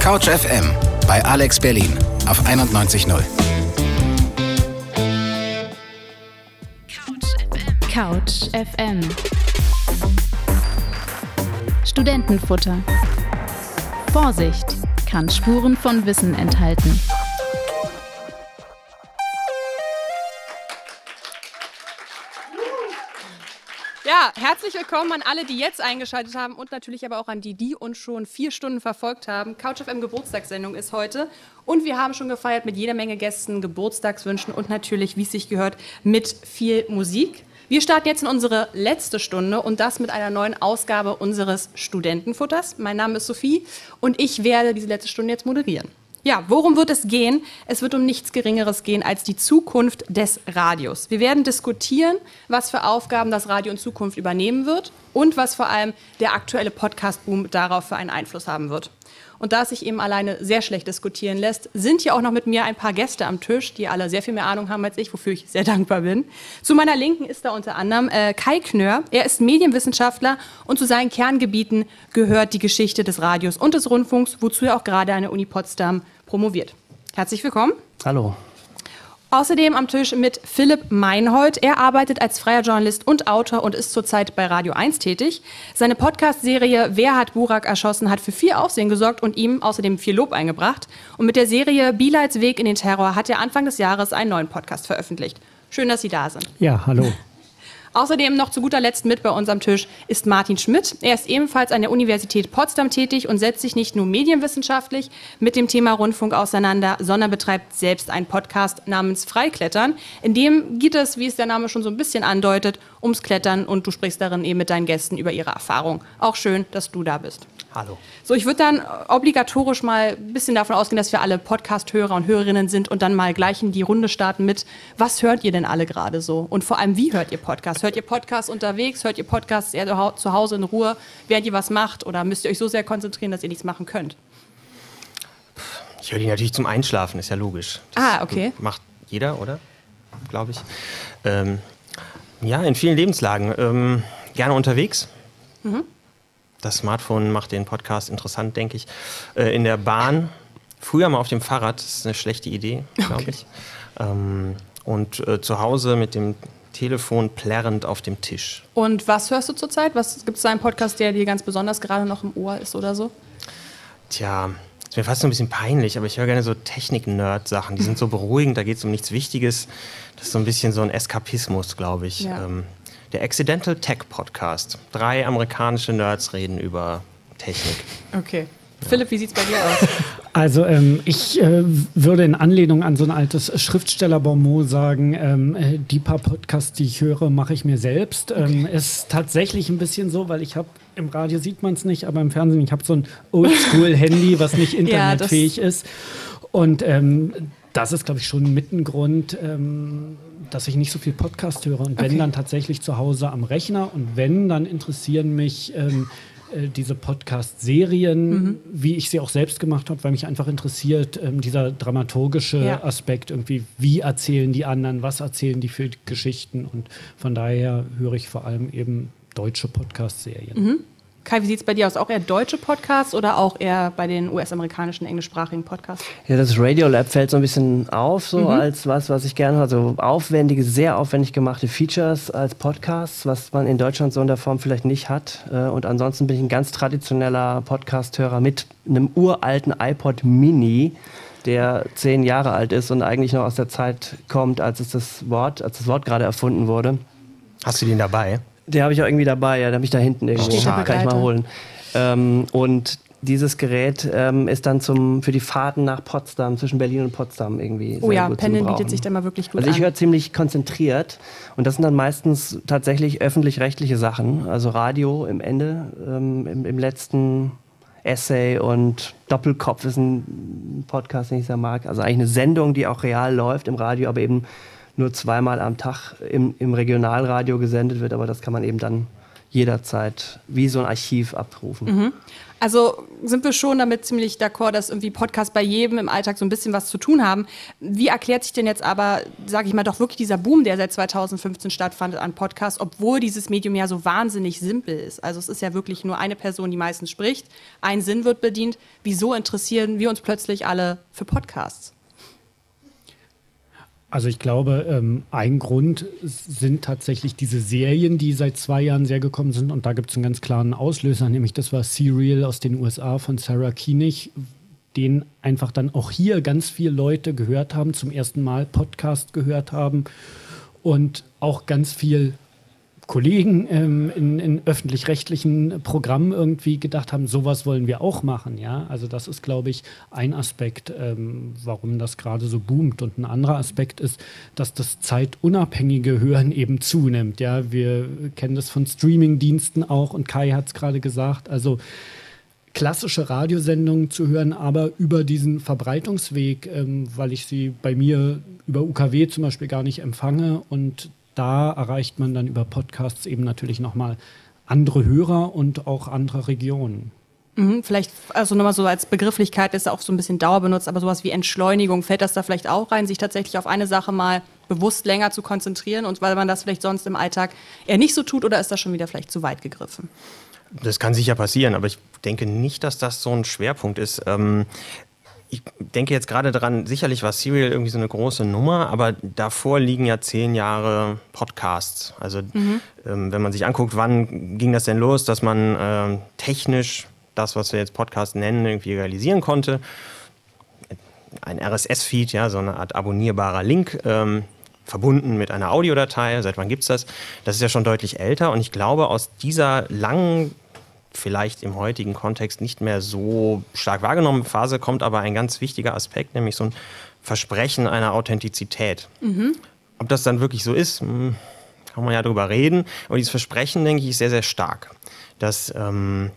Couch FM bei Alex Berlin auf 91.0. Couch FM. Studentenfutter. Vorsicht, kann Spuren von Wissen enthalten. Herzlich willkommen an alle, die jetzt eingeschaltet haben und natürlich aber auch an die, die uns schon vier Stunden verfolgt haben. Couch FM Geburtstagssendung ist heute und wir haben schon gefeiert mit jeder Menge Gästen, Geburtstagswünschen und natürlich, wie es sich gehört, mit viel Musik. Wir starten jetzt in unsere letzte Stunde und das mit einer neuen Ausgabe unseres Studentenfutters. Mein Name ist Sophie und ich werde diese letzte Stunde jetzt moderieren. Ja, worum wird es gehen? Es wird um nichts Geringeres gehen als die Zukunft des Radios. Wir werden diskutieren, was für Aufgaben das Radio in Zukunft übernehmen wird und was vor allem der aktuelle Podcast-Boom darauf für einen Einfluss haben wird. Und da es sich eben alleine sehr schlecht diskutieren lässt, sind hier auch noch mit mir ein paar Gäste am Tisch, die alle sehr viel mehr Ahnung haben als ich, wofür ich sehr dankbar bin. Zu meiner Linken ist da unter anderem äh, Kai Knör. Er ist Medienwissenschaftler und zu seinen Kerngebieten gehört die Geschichte des Radios und des Rundfunks, wozu er auch gerade an der Uni Potsdam promoviert. Herzlich willkommen. Hallo. Außerdem am Tisch mit Philipp Meinhold. Er arbeitet als freier Journalist und Autor und ist zurzeit bei Radio 1 tätig. Seine Podcast-Serie Wer hat Burak erschossen hat für viel Aufsehen gesorgt und ihm außerdem viel Lob eingebracht. Und mit der Serie Bielights Weg in den Terror hat er Anfang des Jahres einen neuen Podcast veröffentlicht. Schön, dass Sie da sind. Ja, hallo. Außerdem noch zu guter Letzt mit bei uns am Tisch ist Martin Schmidt. Er ist ebenfalls an der Universität Potsdam tätig und setzt sich nicht nur medienwissenschaftlich mit dem Thema Rundfunk auseinander, sondern betreibt selbst einen Podcast namens Freiklettern. In dem geht es, wie es der Name schon so ein bisschen andeutet, ums Klettern und du sprichst darin eben mit deinen Gästen über ihre Erfahrung. Auch schön, dass du da bist. Hallo. So, ich würde dann obligatorisch mal ein bisschen davon ausgehen, dass wir alle Podcast-Hörer und Hörerinnen sind und dann mal gleich in die Runde starten mit, was hört ihr denn alle gerade so? Und vor allem, wie hört ihr Podcast? Hört ihr Podcast unterwegs? Hört ihr Podcast eher zu Hause in Ruhe, während ihr was macht? Oder müsst ihr euch so sehr konzentrieren, dass ihr nichts machen könnt? Ich höre die natürlich zum Einschlafen, ist ja logisch. Das ah, okay. Macht jeder, oder? Glaube ich. Ähm, ja, in vielen Lebenslagen. Ähm, gerne unterwegs. Mhm. Das Smartphone macht den Podcast interessant, denke ich. Äh, in der Bahn, früher mal auf dem Fahrrad, das ist eine schlechte Idee, glaube okay. ich. Ähm, und äh, zu Hause mit dem Telefon plärrend auf dem Tisch. Und was hörst du zurzeit? Gibt es da einen Podcast, der dir ganz besonders gerade noch im Ohr ist oder so? Tja, ist mir fast so ein bisschen peinlich, aber ich höre gerne so Technik-Nerd-Sachen. Die sind so beruhigend, da geht es um nichts Wichtiges. Das ist so ein bisschen so ein Eskapismus, glaube ich. Ja. Ähm, der Accidental Tech Podcast. Drei amerikanische Nerds reden über Technik. Okay. Ja. Philipp, wie sieht es bei dir aus? Also ähm, ich äh, würde in Anlehnung an so ein altes Schriftstellerbonmot sagen, ähm, äh, die paar Podcasts, die ich höre, mache ich mir selbst. Ähm, okay. Ist tatsächlich ein bisschen so, weil ich habe im Radio sieht man es nicht, aber im Fernsehen, ich habe so ein Oldschool-Handy, was nicht internetfähig ja, ist. Und ähm, das ist, glaube ich, schon mit ein Grund, ähm, dass ich nicht so viel Podcast höre. Und wenn, dann tatsächlich zu Hause am Rechner. Und wenn, dann interessieren mich ähm, äh, diese Podcast-Serien, mhm. wie ich sie auch selbst gemacht habe, weil mich einfach interessiert, ähm, dieser dramaturgische ja. Aspekt irgendwie, wie erzählen die anderen, was erzählen die für Geschichten. Und von daher höre ich vor allem eben deutsche Podcast-Serien. Mhm. Kai, wie sieht es bei dir aus? Auch eher deutsche Podcasts oder auch eher bei den US-amerikanischen englischsprachigen Podcasts? Ja, das Radiolab fällt so ein bisschen auf, so mhm. als was, was ich gerne höre. Also aufwendige, sehr aufwendig gemachte Features als Podcasts, was man in Deutschland so in der Form vielleicht nicht hat. Äh, und ansonsten bin ich ein ganz traditioneller Podcast-Hörer mit einem uralten iPod Mini der zehn Jahre alt ist und eigentlich noch aus der Zeit kommt, als es das Wort, als das Wort gerade erfunden wurde. Hast du den dabei? Den habe ich auch irgendwie dabei, ja, den habe ich da hinten irgendwo. Steht Kann ich mal holen. Ähm, und dieses Gerät ähm, ist dann zum, für die Fahrten nach Potsdam, zwischen Berlin und Potsdam irgendwie. Oh ja, Pendeln bietet sich da mal wirklich gut Also ich höre ziemlich konzentriert und das sind dann meistens tatsächlich öffentlich-rechtliche Sachen. Also Radio im Ende, ähm, im, im, letzten Essay und Doppelkopf ist ein Podcast, den ich sehr mag. Also eigentlich eine Sendung, die auch real läuft im Radio, aber eben nur zweimal am Tag im, im Regionalradio gesendet wird, aber das kann man eben dann jederzeit wie so ein Archiv abrufen. Mhm. Also sind wir schon damit ziemlich d'accord, dass irgendwie Podcasts bei jedem im Alltag so ein bisschen was zu tun haben. Wie erklärt sich denn jetzt aber, sage ich mal, doch wirklich dieser Boom, der seit 2015 stattfand an Podcasts, obwohl dieses Medium ja so wahnsinnig simpel ist? Also es ist ja wirklich nur eine Person, die meistens spricht, ein Sinn wird bedient. Wieso interessieren wir uns plötzlich alle für Podcasts? Also ich glaube, ähm, ein Grund sind tatsächlich diese Serien, die seit zwei Jahren sehr gekommen sind. Und da gibt es einen ganz klaren Auslöser, nämlich das war Serial aus den USA von Sarah Koenig, den einfach dann auch hier ganz viele Leute gehört haben, zum ersten Mal Podcast gehört haben und auch ganz viel Kollegen ähm, in, in öffentlich-rechtlichen Programmen irgendwie gedacht haben, sowas wollen wir auch machen. Ja? Also das ist, glaube ich, ein Aspekt, ähm, warum das gerade so boomt. Und ein anderer Aspekt ist, dass das zeitunabhängige Hören eben zunimmt. Ja? Wir kennen das von Streaming-Diensten auch und Kai hat es gerade gesagt. Also klassische Radiosendungen zu hören, aber über diesen Verbreitungsweg, ähm, weil ich sie bei mir über UKW zum Beispiel gar nicht empfange und da erreicht man dann über Podcasts eben natürlich nochmal andere Hörer und auch andere Regionen. Mhm, vielleicht, also nochmal so als Begrifflichkeit ist auch so ein bisschen Dauer benutzt, aber sowas wie Entschleunigung, fällt das da vielleicht auch rein, sich tatsächlich auf eine Sache mal bewusst länger zu konzentrieren und weil man das vielleicht sonst im Alltag eher nicht so tut oder ist das schon wieder vielleicht zu weit gegriffen? Das kann sicher passieren, aber ich denke nicht, dass das so ein Schwerpunkt ist. Ähm, ich denke jetzt gerade daran, sicherlich war Serial irgendwie so eine große Nummer, aber davor liegen ja zehn Jahre Podcasts. Also mhm. ähm, wenn man sich anguckt, wann ging das denn los, dass man ähm, technisch das, was wir jetzt Podcast nennen, irgendwie realisieren konnte. Ein RSS-Feed, ja, so eine Art abonnierbarer Link, ähm, verbunden mit einer Audiodatei. Seit wann gibt es das? Das ist ja schon deutlich älter und ich glaube, aus dieser langen vielleicht im heutigen Kontext nicht mehr so stark wahrgenommene Phase kommt aber ein ganz wichtiger Aspekt, nämlich so ein Versprechen einer Authentizität. Mhm. Ob das dann wirklich so ist, hm, kann man ja drüber reden. Aber dieses Versprechen, denke ich, ist sehr, sehr stark. Dass ähm,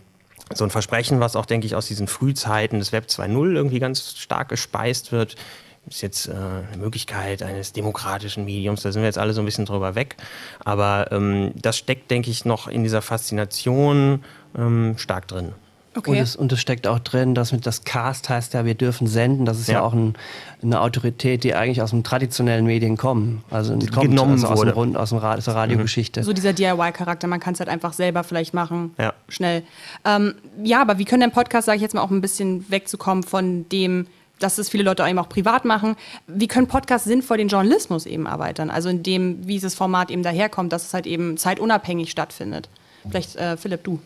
so ein Versprechen, was auch, denke ich, aus diesen Frühzeiten des Web 2.0 irgendwie ganz stark gespeist wird, ist jetzt äh, eine Möglichkeit eines demokratischen Mediums, da sind wir jetzt alle so ein bisschen drüber weg. Aber ähm, das steckt, denke ich, noch in dieser Faszination ähm, stark drin. Okay. Und, es, und es steckt auch drin, dass mit das Cast heißt ja, wir dürfen senden. Das ist ja, ja auch ein, eine Autorität, die eigentlich aus dem traditionellen Medien kommen. Also die kommt genommen also aus, wurde. Dem Rund, aus, dem Ra aus der Radiogeschichte. So dieser DIY-Charakter, man kann es halt einfach selber vielleicht machen, ja. schnell. Ähm, ja, aber wie können denn Podcasts, sage ich jetzt mal, auch ein bisschen wegzukommen von dem, dass es viele Leute eben auch privat machen. Wie können Podcasts sinnvoll den Journalismus eben erweitern? Also in dem, wie dieses Format eben daherkommt, dass es halt eben zeitunabhängig stattfindet. Vielleicht, äh, Philipp, du.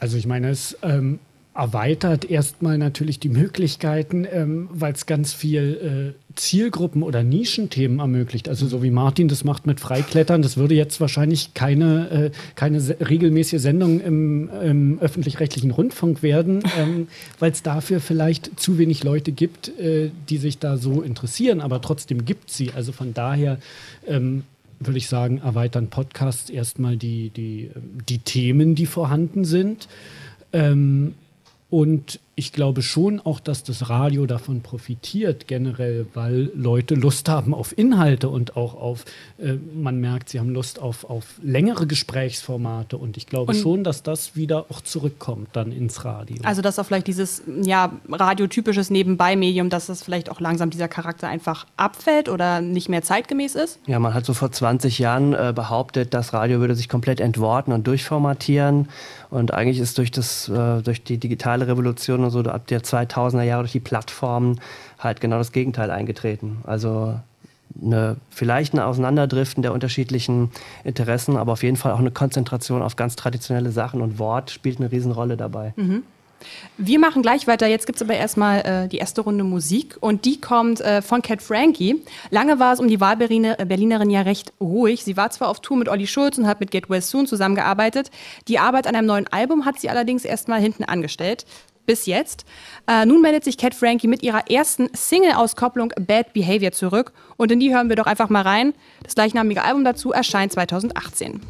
Also ich meine, es ähm, erweitert erstmal natürlich die Möglichkeiten, ähm, weil es ganz viel äh, Zielgruppen oder Nischenthemen ermöglicht. Also so wie Martin das macht mit Freiklettern, das würde jetzt wahrscheinlich keine, äh, keine se regelmäßige Sendung im, im öffentlich-rechtlichen Rundfunk werden, ähm, weil es dafür vielleicht zu wenig Leute gibt, äh, die sich da so interessieren, aber trotzdem gibt sie. Also von daher ähm, würde ich sagen, erweitern Podcasts erstmal die, die, die Themen, die vorhanden sind. Ähm, und ich glaube schon auch, dass das Radio davon profitiert generell, weil Leute Lust haben auf Inhalte und auch auf, äh, man merkt, sie haben Lust auf, auf längere Gesprächsformate und ich glaube und schon, dass das wieder auch zurückkommt dann ins Radio. Also dass auch vielleicht dieses ja, radiotypisches Nebenbei-Medium, dass das vielleicht auch langsam dieser Charakter einfach abfällt oder nicht mehr zeitgemäß ist? Ja, man hat so vor 20 Jahren äh, behauptet, das Radio würde sich komplett entworten und durchformatieren und eigentlich ist durch, das, äh, durch die digitale Revolution so ab der 2000er Jahre durch die Plattformen halt genau das Gegenteil eingetreten. Also eine, vielleicht ein Auseinanderdriften der unterschiedlichen Interessen, aber auf jeden Fall auch eine Konzentration auf ganz traditionelle Sachen und Wort spielt eine Riesenrolle dabei. Mhm. Wir machen gleich weiter. Jetzt gibt es aber erstmal äh, die erste Runde Musik und die kommt äh, von Cat Frankie. Lange war es um die Wahlberlinerin ja recht ruhig. Sie war zwar auf Tour mit Olli Schulz und hat mit Get Well Soon zusammengearbeitet. Die Arbeit an einem neuen Album hat sie allerdings erstmal hinten angestellt. Bis jetzt. Äh, nun meldet sich Cat Frankie mit ihrer ersten Single-Auskopplung Bad Behavior zurück. Und in die hören wir doch einfach mal rein. Das gleichnamige Album dazu erscheint 2018.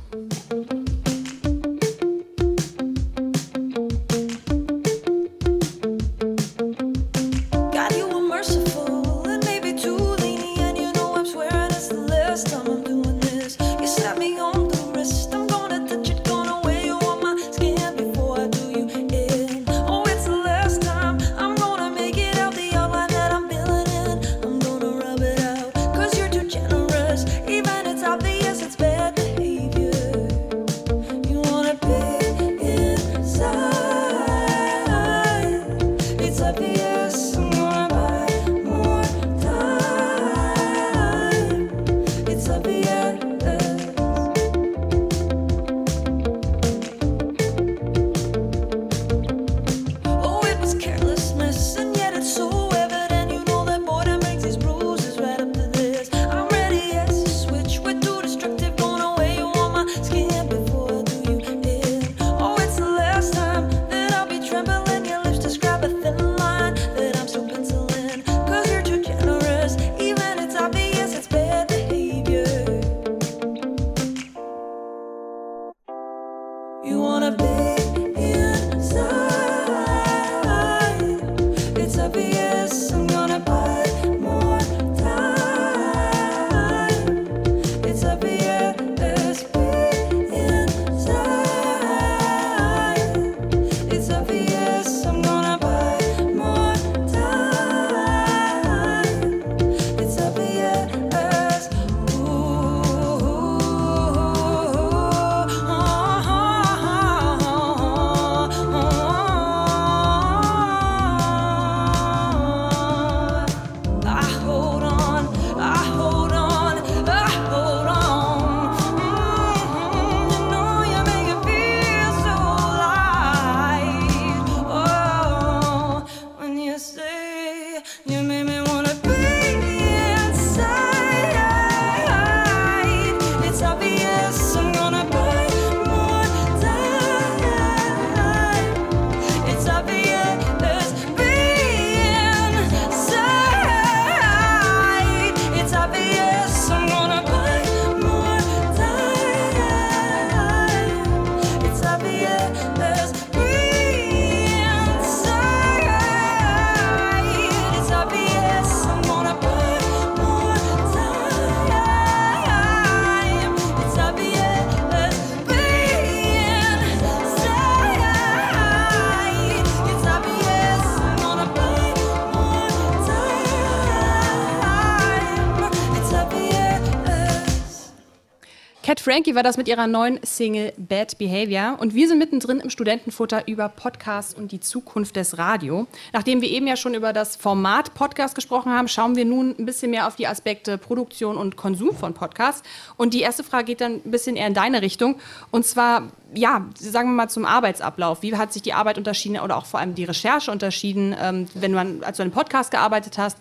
Frankie war das mit ihrer neuen Single Bad Behavior. Und wir sind mittendrin im Studentenfutter über Podcasts und die Zukunft des Radio. Nachdem wir eben ja schon über das Format Podcast gesprochen haben, schauen wir nun ein bisschen mehr auf die Aspekte Produktion und Konsum von Podcasts. Und die erste Frage geht dann ein bisschen eher in deine Richtung. Und zwar, ja, sagen wir mal zum Arbeitsablauf. Wie hat sich die Arbeit unterschieden oder auch vor allem die Recherche unterschieden, ähm, wenn du an, als du an einem Podcast gearbeitet hast?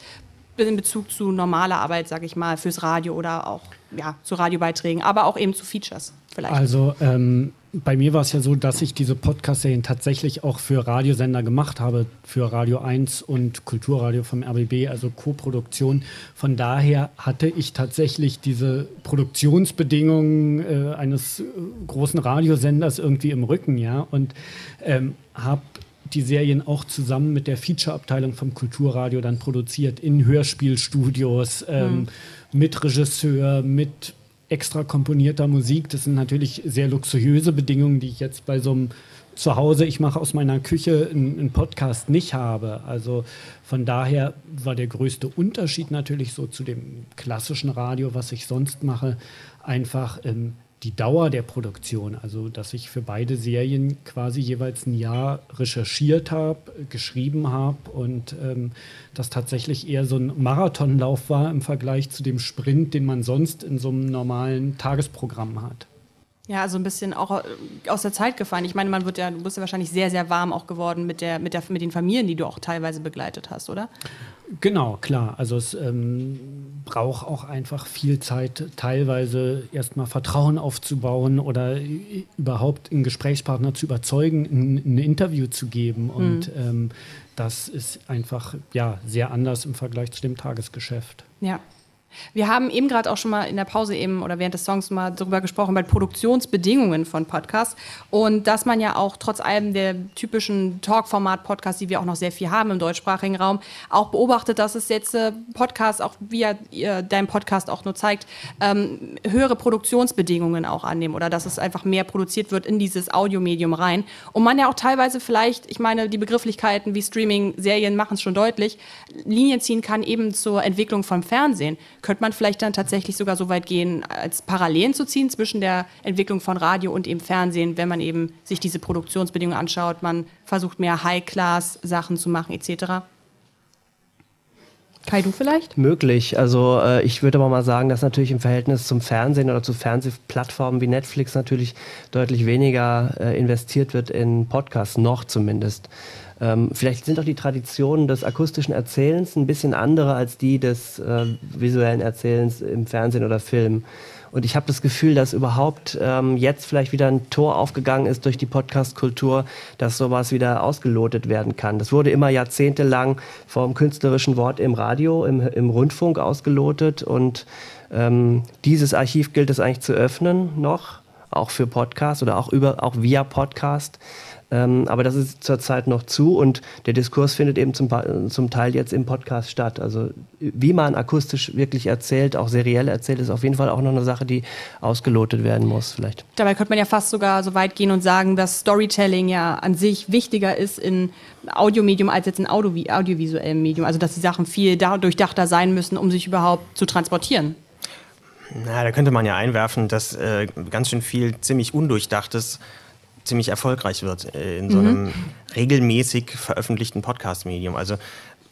In Bezug zu normaler Arbeit, sage ich mal, fürs Radio oder auch ja, zu Radiobeiträgen, aber auch eben zu Features vielleicht. Also ähm, bei mir war es ja so, dass ich diese Podcast-Serien tatsächlich auch für Radiosender gemacht habe, für Radio 1 und Kulturradio vom RBB, also Co-Produktion. Von daher hatte ich tatsächlich diese Produktionsbedingungen äh, eines großen Radiosenders irgendwie im Rücken, ja, und ähm, habe die Serien auch zusammen mit der Feature-Abteilung vom Kulturradio dann produziert in Hörspielstudios ähm, mhm. mit Regisseur, mit extra komponierter Musik. Das sind natürlich sehr luxuriöse Bedingungen, die ich jetzt bei so einem Zuhause, ich mache aus meiner Küche einen Podcast nicht habe. Also von daher war der größte Unterschied natürlich so zu dem klassischen Radio, was ich sonst mache, einfach ähm, die Dauer der Produktion, also dass ich für beide Serien quasi jeweils ein Jahr recherchiert habe, geschrieben habe und ähm, das tatsächlich eher so ein Marathonlauf war im Vergleich zu dem Sprint, den man sonst in so einem normalen Tagesprogramm hat. Ja, also ein bisschen auch äh, aus der Zeit gefallen. Ich meine, man wird ja, du bist ja wahrscheinlich sehr, sehr warm auch geworden mit, der, mit, der, mit den Familien, die du auch teilweise begleitet hast, oder? Genau, klar. Also es ähm, braucht auch einfach viel Zeit, teilweise erstmal Vertrauen aufzubauen oder überhaupt einen Gesprächspartner zu überzeugen, ein, ein Interview zu geben. Und mhm. ähm, das ist einfach ja, sehr anders im Vergleich zu dem Tagesgeschäft. Ja. Wir haben eben gerade auch schon mal in der Pause eben oder während des Songs mal darüber gesprochen, bei Produktionsbedingungen von Podcasts und dass man ja auch trotz allem der typischen Talk-Format-Podcasts, die wir auch noch sehr viel haben im deutschsprachigen Raum, auch beobachtet, dass es jetzt äh, Podcasts, auch wie ja dein Podcast auch nur zeigt, ähm, höhere Produktionsbedingungen auch annehmen oder dass es einfach mehr produziert wird in dieses Audiomedium rein. Und man ja auch teilweise vielleicht, ich meine, die Begrifflichkeiten wie Streaming, Serien machen es schon deutlich, Linien ziehen kann eben zur Entwicklung vom Fernsehen könnte man vielleicht dann tatsächlich sogar so weit gehen, als Parallelen zu ziehen zwischen der Entwicklung von Radio und eben Fernsehen, wenn man eben sich diese Produktionsbedingungen anschaut, man versucht mehr High-Class-Sachen zu machen etc. Kai, du vielleicht? Möglich. Also äh, ich würde aber mal sagen, dass natürlich im Verhältnis zum Fernsehen oder zu Fernsehplattformen wie Netflix natürlich deutlich weniger äh, investiert wird in Podcasts, noch zumindest. Ähm, vielleicht sind auch die Traditionen des akustischen Erzählens ein bisschen andere als die des äh, visuellen Erzählens im Fernsehen oder Film. Und ich habe das Gefühl, dass überhaupt ähm, jetzt vielleicht wieder ein Tor aufgegangen ist durch die Podcast-Kultur, dass sowas wieder ausgelotet werden kann. Das wurde immer jahrzehntelang vom künstlerischen Wort im Radio, im, im Rundfunk ausgelotet. Und ähm, dieses Archiv gilt es eigentlich zu öffnen noch, auch für Podcast oder auch, über, auch via Podcast. Ähm, aber das ist zurzeit noch zu und der Diskurs findet eben zum, zum Teil jetzt im Podcast statt. Also wie man akustisch wirklich erzählt, auch seriell erzählt, ist auf jeden Fall auch noch eine Sache, die ausgelotet werden muss vielleicht. Dabei könnte man ja fast sogar so weit gehen und sagen, dass Storytelling ja an sich wichtiger ist in Audiomedium als jetzt in Audio audiovisuellem Medium. Also dass die Sachen viel durchdachter sein müssen, um sich überhaupt zu transportieren. Na, da könnte man ja einwerfen, dass äh, ganz schön viel ziemlich Undurchdachtes ziemlich erfolgreich wird äh, in so einem mhm. regelmäßig veröffentlichten Podcast-Medium. Also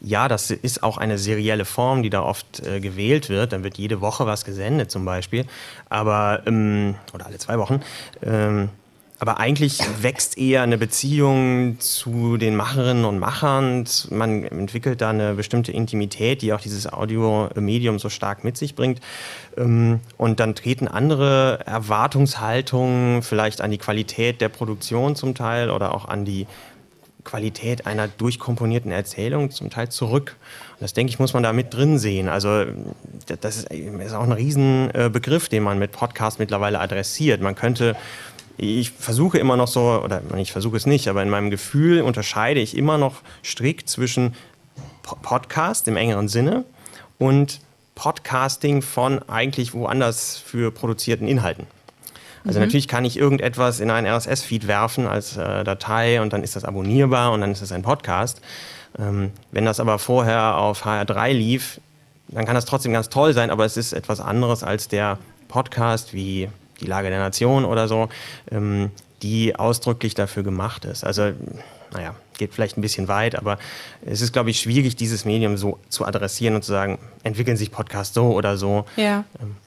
ja, das ist auch eine serielle Form, die da oft äh, gewählt wird. Dann wird jede Woche was gesendet zum Beispiel, aber ähm, oder alle zwei Wochen. Ähm, aber eigentlich wächst eher eine Beziehung zu den Macherinnen und Machern. Man entwickelt da eine bestimmte Intimität, die auch dieses Audiomedium so stark mit sich bringt. Ähm, und dann treten andere Erwartungshaltungen vielleicht an die Qualität der Produktion zum Teil oder auch an die Qualität einer durchkomponierten Erzählung zum Teil zurück. Und das denke ich, muss man da mit drin sehen. Also das ist auch ein Riesenbegriff, den man mit Podcast mittlerweile adressiert. Man könnte ich versuche immer noch so, oder ich versuche es nicht, aber in meinem Gefühl unterscheide ich immer noch strikt zwischen Podcast im engeren Sinne und Podcasting von eigentlich woanders für produzierten Inhalten. Also mhm. natürlich kann ich irgendetwas in einen RSS-Feed werfen als äh, Datei und dann ist das abonnierbar und dann ist es ein Podcast. Ähm, wenn das aber vorher auf HR3 lief, dann kann das trotzdem ganz toll sein, aber es ist etwas anderes als der Podcast wie die Lage der Nation oder so, ähm, die ausdrücklich dafür gemacht ist. Also naja, geht vielleicht ein bisschen weit, aber es ist, glaube ich, schwierig, dieses Medium so zu adressieren und zu sagen, entwickeln sich Podcasts so oder so. Ja.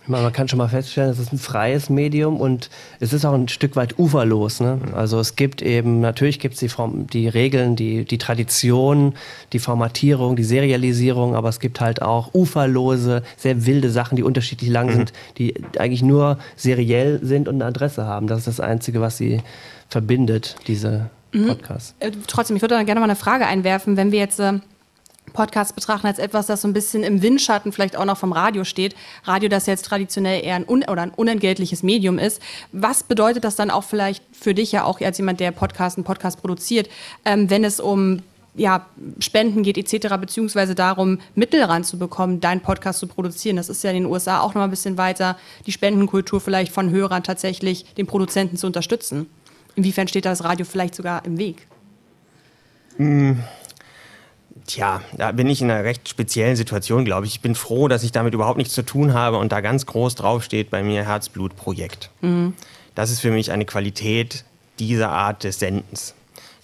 Man kann schon mal feststellen, es ist ein freies Medium und es ist auch ein Stück weit uferlos. Ne? Also es gibt eben, natürlich gibt es die, die Regeln, die, die Tradition, die Formatierung, die Serialisierung, aber es gibt halt auch uferlose, sehr wilde Sachen, die unterschiedlich lang mhm. sind, die eigentlich nur seriell sind und eine Adresse haben. Das ist das Einzige, was sie verbindet, diese mhm. Podcast. Äh, trotzdem, ich würde da gerne mal eine Frage einwerfen, wenn wir jetzt äh, Podcast betrachten als etwas, das so ein bisschen im Windschatten vielleicht auch noch vom Radio steht. Radio, das jetzt traditionell eher ein, un oder ein unentgeltliches Medium ist. Was bedeutet das dann auch vielleicht für dich ja auch als jemand, der Podcast, einen Podcast produziert, ähm, wenn es um ja, Spenden geht etc., beziehungsweise darum, Mittel ranzubekommen, deinen Podcast zu produzieren. Das ist ja in den USA auch noch mal ein bisschen weiter, die Spendenkultur vielleicht von Hörern tatsächlich den Produzenten zu unterstützen. Inwiefern steht das Radio vielleicht sogar im Weg? Hm. Tja, da bin ich in einer recht speziellen Situation, glaube ich. Ich bin froh, dass ich damit überhaupt nichts zu tun habe und da ganz groß draufsteht bei mir Herzblutprojekt. Mhm. Das ist für mich eine Qualität dieser Art des Sendens.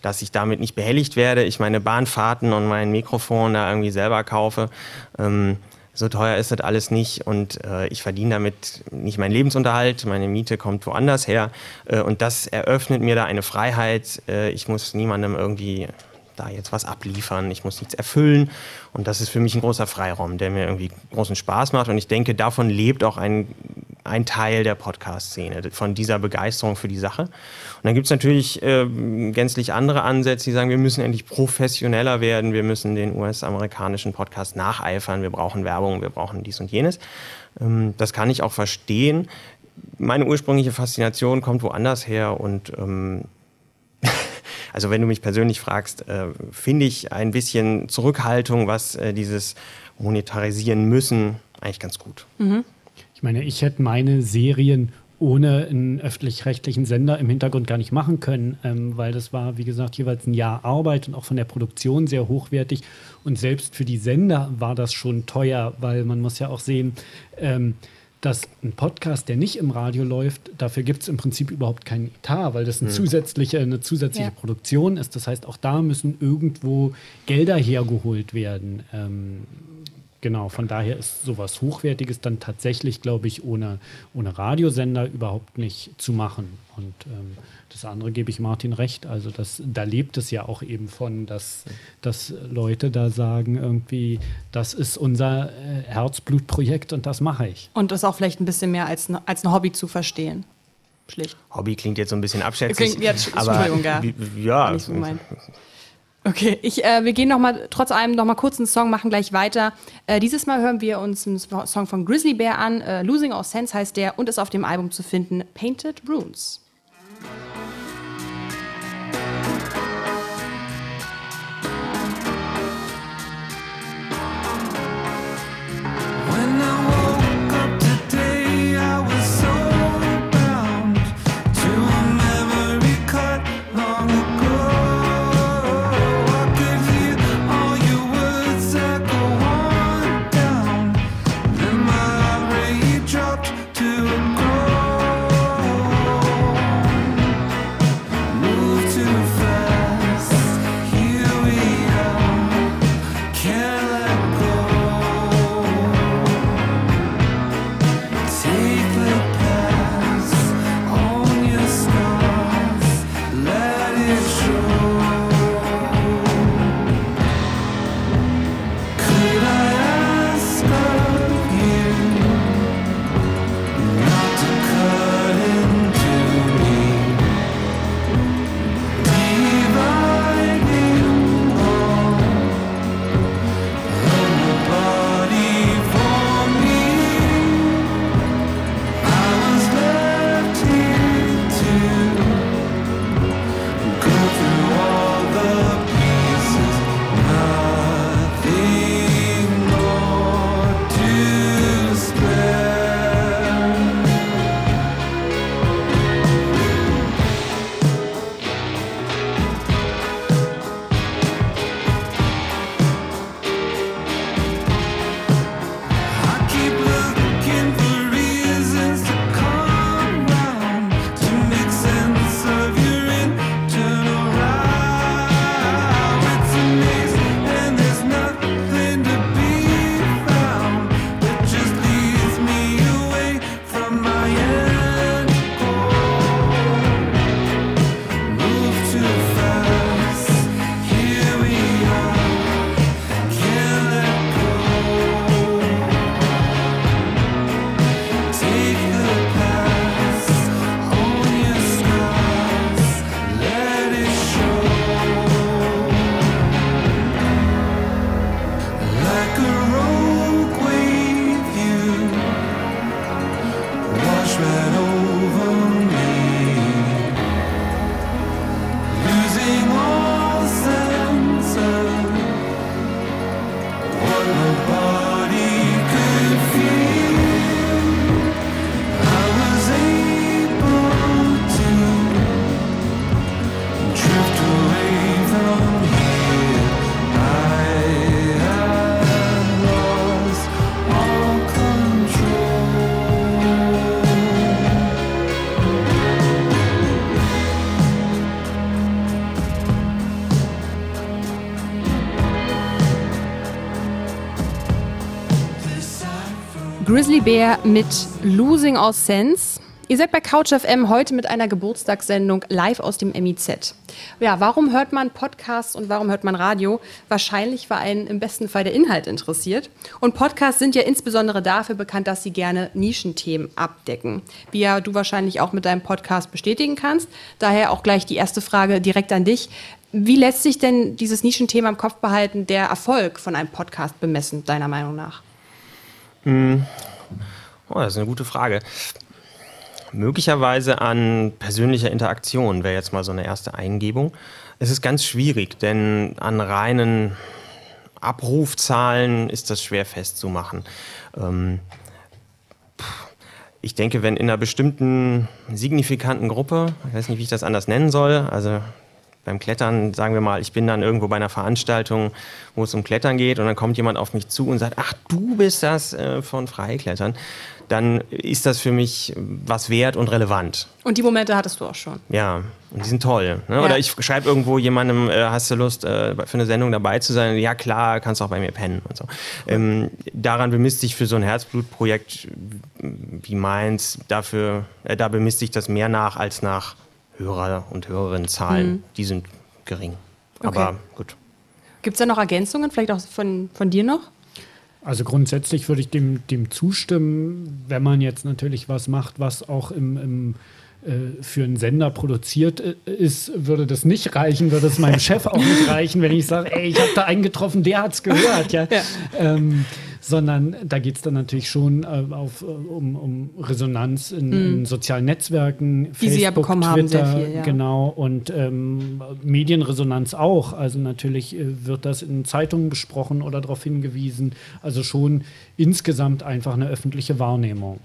Dass ich damit nicht behelligt werde, ich meine Bahnfahrten und mein Mikrofon da irgendwie selber kaufe. Ähm, so teuer ist das alles nicht und äh, ich verdiene damit nicht meinen Lebensunterhalt, meine Miete kommt woanders her äh, und das eröffnet mir da eine Freiheit. Äh, ich muss niemandem irgendwie da jetzt was abliefern, ich muss nichts erfüllen und das ist für mich ein großer Freiraum, der mir irgendwie großen Spaß macht und ich denke, davon lebt auch ein, ein Teil der Podcast-Szene, von dieser Begeisterung für die Sache. Und dann gibt es natürlich äh, gänzlich andere Ansätze, die sagen, wir müssen endlich professioneller werden, wir müssen den US-amerikanischen Podcast nacheifern, wir brauchen Werbung, wir brauchen dies und jenes. Ähm, das kann ich auch verstehen. Meine ursprüngliche Faszination kommt woanders her und ähm, also wenn du mich persönlich fragst, äh, finde ich ein bisschen Zurückhaltung, was äh, dieses Monetarisieren müssen, eigentlich ganz gut. Mhm. Ich meine, ich hätte meine Serien ohne einen öffentlich-rechtlichen Sender im Hintergrund gar nicht machen können, ähm, weil das war, wie gesagt, jeweils ein Jahr Arbeit und auch von der Produktion sehr hochwertig. Und selbst für die Sender war das schon teuer, weil man muss ja auch sehen, ähm, dass ein Podcast, der nicht im Radio läuft, dafür gibt es im Prinzip überhaupt keinen Etat, weil das eine, mhm. zusätzliche, eine zusätzliche ja. Produktion ist. Das heißt, auch da müssen irgendwo Gelder hergeholt werden. Ähm, genau, von daher ist sowas Hochwertiges dann tatsächlich, glaube ich, ohne, ohne Radiosender überhaupt nicht zu machen. Und ähm, das andere gebe ich Martin recht. Also das, da lebt es ja auch eben von, dass, dass Leute da sagen, irgendwie, das ist unser äh, Herzblutprojekt und das mache ich. Und das auch vielleicht ein bisschen mehr als, als ein Hobby zu verstehen. Schlicht. Hobby klingt jetzt so ein bisschen abschätzig. Klingt, ja, aber ja. ja. Okay, ich, äh, wir gehen noch mal trotz allem noch mal kurz einen Song, machen gleich weiter. Äh, dieses Mal hören wir uns einen Song von Grizzly Bear an. Äh, Losing Our Sense heißt der und ist auf dem Album zu finden Painted Runes. Bear mit Losing Our Sense. Ihr seid bei Couch FM heute mit einer Geburtstagssendung live aus dem MIZ. Ja, warum hört man Podcasts und warum hört man Radio? Wahrscheinlich, weil einen im besten Fall der Inhalt interessiert. Und Podcasts sind ja insbesondere dafür bekannt, dass sie gerne Nischenthemen abdecken. Wie ja du wahrscheinlich auch mit deinem Podcast bestätigen kannst. Daher auch gleich die erste Frage direkt an dich. Wie lässt sich denn dieses Nischenthema im Kopf behalten, der Erfolg von einem Podcast bemessen, deiner Meinung nach? Oh, das ist eine gute Frage. Möglicherweise an persönlicher Interaktion wäre jetzt mal so eine erste Eingebung. Es ist ganz schwierig, denn an reinen Abrufzahlen ist das schwer festzumachen. Ähm, ich denke, wenn in einer bestimmten signifikanten Gruppe, ich weiß nicht, wie ich das anders nennen soll, also beim Klettern, sagen wir mal, ich bin dann irgendwo bei einer Veranstaltung, wo es um Klettern geht und dann kommt jemand auf mich zu und sagt, ach, du bist das äh, von Freiklettern, dann ist das für mich was wert und relevant. Und die Momente hattest du auch schon. Ja, und die sind toll. Ne? Ja. Oder ich schreibe irgendwo jemandem, äh, hast du Lust, äh, für eine Sendung dabei zu sein? Ja, klar, kannst auch bei mir pennen und so. Ähm, daran bemisst sich für so ein Herzblutprojekt wie meins, dafür, äh, da bemisst sich das mehr nach als nach Hörer- und Hörerinnenzahlen. Die sind gering. Aber Okay. gut. Gibt es da noch Ergänzungen, vielleicht auch von, von dir noch? Also grundsätzlich würde ich dem, dem zustimmen, wenn man jetzt natürlich was macht, was auch im, im, äh, für einen Sender produziert äh, ist, würde das nicht reichen, würde es meinem Chef auch nicht reichen, wenn ich sage, ey, ich habe da einen getroffen, der hat es gehört. Ja? Ähm, sondern da geht es dann natürlich schon äh, auf, äh, um, um Resonanz in, in sozialen Netzwerken, Mhm. Die Sie ja bekommen haben, sehr viel, ja. genau, und ähm, Medienresonanz auch. Also natürlich äh, wird das in Zeitungen besprochen oder darauf hingewiesen. Also schon insgesamt einfach eine öffentliche Wahrnehmung.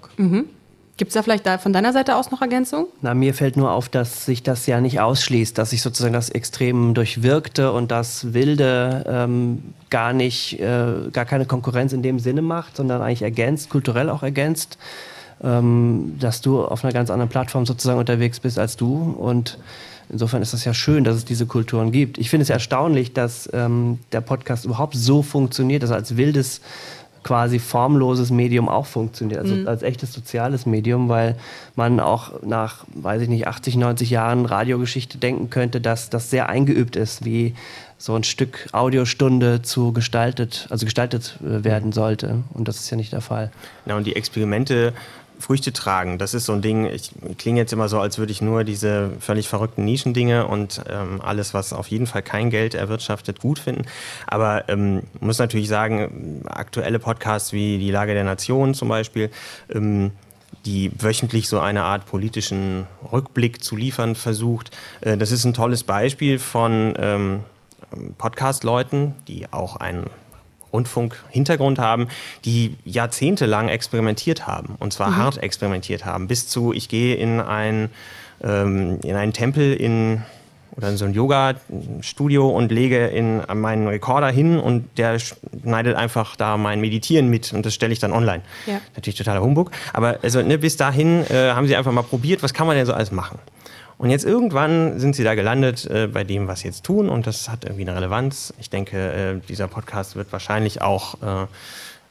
Gibt es da vielleicht da von deiner Seite aus noch Ergänzungen? Na, mir fällt nur auf, dass sich das ja nicht ausschließt, dass sich sozusagen das Extrem durchwirkte und das Wilde ähm, gar nicht, äh, gar keine Konkurrenz in dem Sinne macht, sondern eigentlich ergänzt, kulturell auch ergänzt, ähm, dass du auf einer ganz anderen Plattform sozusagen unterwegs bist als du und Insofern ist es ja schön, dass es diese Kulturen gibt. Ich finde es erstaunlich, dass ähm, der Podcast überhaupt so funktioniert, dass er als wildes, quasi formloses Medium auch funktioniert, also als echtes soziales Medium, weil man auch nach, weiß ich nicht, 80, 90 Jahren Radiogeschichte denken könnte, dass das sehr eingeübt ist, wie so ein Stück Audiostunde zu gestaltet, also gestaltet äh, werden sollte. Und das ist ja nicht der Fall. Ja, und die Experimente Früchte tragen, das ist so ein Ding, ich klinge jetzt immer so, als würde ich nur diese völlig verrückten Nischendinge und ähm, alles, was auf jeden Fall kein Geld erwirtschaftet, gut finden. Aber ähm, muss natürlich sagen, aktuelle Podcasts wie Die Lage der Nation zum Beispiel, ähm, die wöchentlich so eine Art politischen Rückblick zu liefern versucht. Äh, das ist ein tolles Beispiel von ähm, Podcast-Leuten, die auch einen Rundfunk-Hintergrund haben, die jahrzehntelang experimentiert haben. Und zwar hart experimentiert haben. Bis zu, ich gehe in, ein, ähm, in einen Tempel in oder in so ein Yoga-Studio und lege in meinen Rekorder hin und der schneidet einfach da mein Meditieren mit und das stelle ich dann online. Ja. Natürlich totaler Humbug. Aber also, ne, bis dahin äh, haben sie einfach mal probiert, was kann man denn so alles machen. Und jetzt irgendwann sind sie da gelandet äh, bei dem, was sie jetzt tun und das hat irgendwie eine Relevanz. Ich denke, äh, dieser Podcast wird wahrscheinlich auch äh,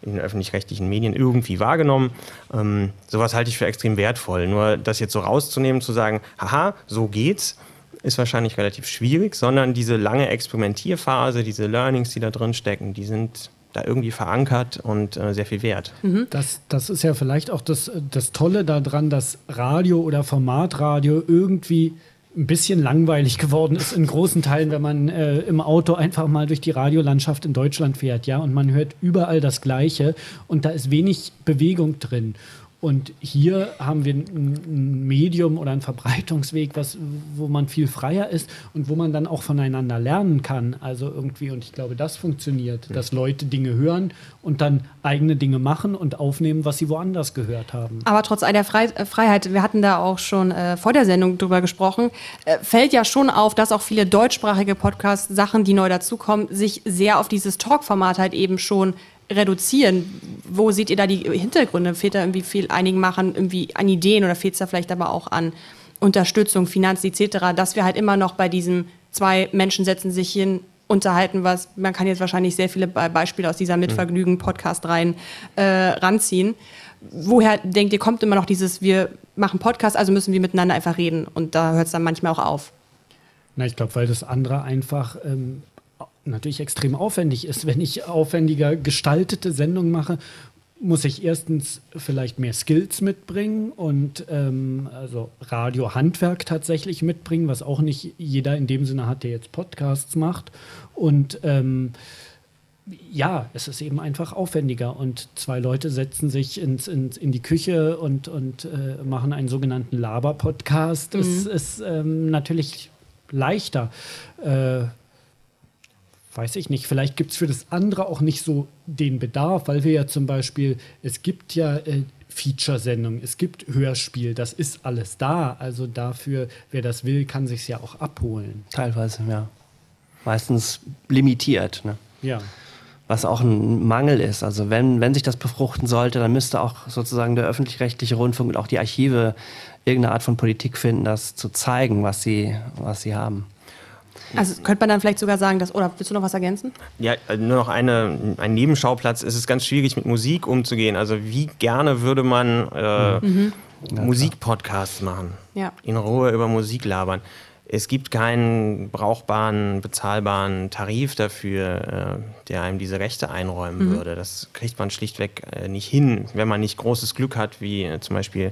in den öffentlich-rechtlichen Medien irgendwie wahrgenommen. Ähm, sowas halte ich für extrem wertvoll. Nur das jetzt so rauszunehmen, zu sagen, haha, so geht's, ist wahrscheinlich relativ schwierig, sondern diese lange Experimentierphase, diese Learnings, die da drin stecken, die sind da irgendwie verankert und äh, sehr viel wert. Das, das ist ja vielleicht auch das, das Tolle daran, dass Radio oder Formatradio irgendwie ein bisschen langweilig geworden ist in großen Teilen, wenn man äh, im Auto einfach mal durch die Radiolandschaft in Deutschland fährt, ja, und man hört überall das Gleiche und da ist wenig Bewegung drin. Und hier haben wir ein, Medium oder einen Verbreitungsweg, was, wo man viel freier ist und wo man dann auch voneinander lernen kann. Also irgendwie, und ich glaube, das funktioniert, dass Leute Dinge hören und dann eigene Dinge machen und aufnehmen, was sie woanders gehört haben. Aber trotz all der Frei äh, Freiheit, wir hatten da auch schon äh, vor der Sendung drüber gesprochen, äh, fällt ja schon auf, dass auch viele deutschsprachige Podcasts, Sachen, die neu dazukommen, sich sehr auf dieses Talk-Format halt eben schon reduzieren. Wo seht ihr da die Hintergründe? Fehlt da irgendwie viel einigen Machern irgendwie an Ideen oder fehlt es da vielleicht aber auch an Unterstützung, Finanzen etc., dass wir halt immer noch bei diesem zwei Menschen setzen sich hin unterhalten, was man kann jetzt wahrscheinlich sehr viele Beispiele aus dieser Mitvergnügen-Podcast rein äh, ranziehen. Woher denkt ihr, kommt immer noch dieses, wir machen Podcast, also müssen wir miteinander einfach reden und da hört es dann manchmal auch auf? Na, ich glaube, weil das andere einfach ähm, natürlich extrem aufwendig ist. Wenn ich aufwendiger gestaltete Sendungen mache, muss ich erstens vielleicht mehr Skills mitbringen und ähm, also Radiohandwerk tatsächlich mitbringen, was auch nicht jeder in dem Sinne hat, der jetzt Podcasts macht. Und ähm, ja, es ist eben einfach aufwendiger und zwei Leute setzen sich ins, ins in die Küche und, und äh, machen einen sogenannten Laber-Podcast. Das mhm. ist ähm, natürlich leichter. Äh, weiß ich nicht, vielleicht gibt es für das andere auch nicht so den Bedarf, weil wir ja zum Beispiel, es gibt ja äh, Feature-Sendungen, es gibt Hörspiel, das ist alles da. Also dafür, wer das will, kann sich ja auch abholen. Teilweise, ja. Meistens limitiert. Ne? Ja. Was auch ein Mangel ist. Also wenn, wenn sich das befruchten sollte, dann müsste auch sozusagen der öffentlich-rechtliche Rundfunk und auch die Archive irgendeine Art von Politik finden, das zu zeigen, was sie, was sie haben. Also könnte man dann vielleicht sogar sagen, dass, oder willst du noch was ergänzen? Ja, äh, nur noch eine, ein Nebenschauplatz. Es ist ganz schwierig, mit Musik umzugehen. Also wie gerne würde man äh, mhm. Musikpodcasts machen? Ja. In Ruhe über Musik labern. Es gibt keinen brauchbaren, bezahlbaren Tarif dafür, äh, der einem diese Rechte einräumen mhm. würde. Das kriegt man schlichtweg äh, nicht hin, wenn man nicht großes Glück hat, wie zum Beispiel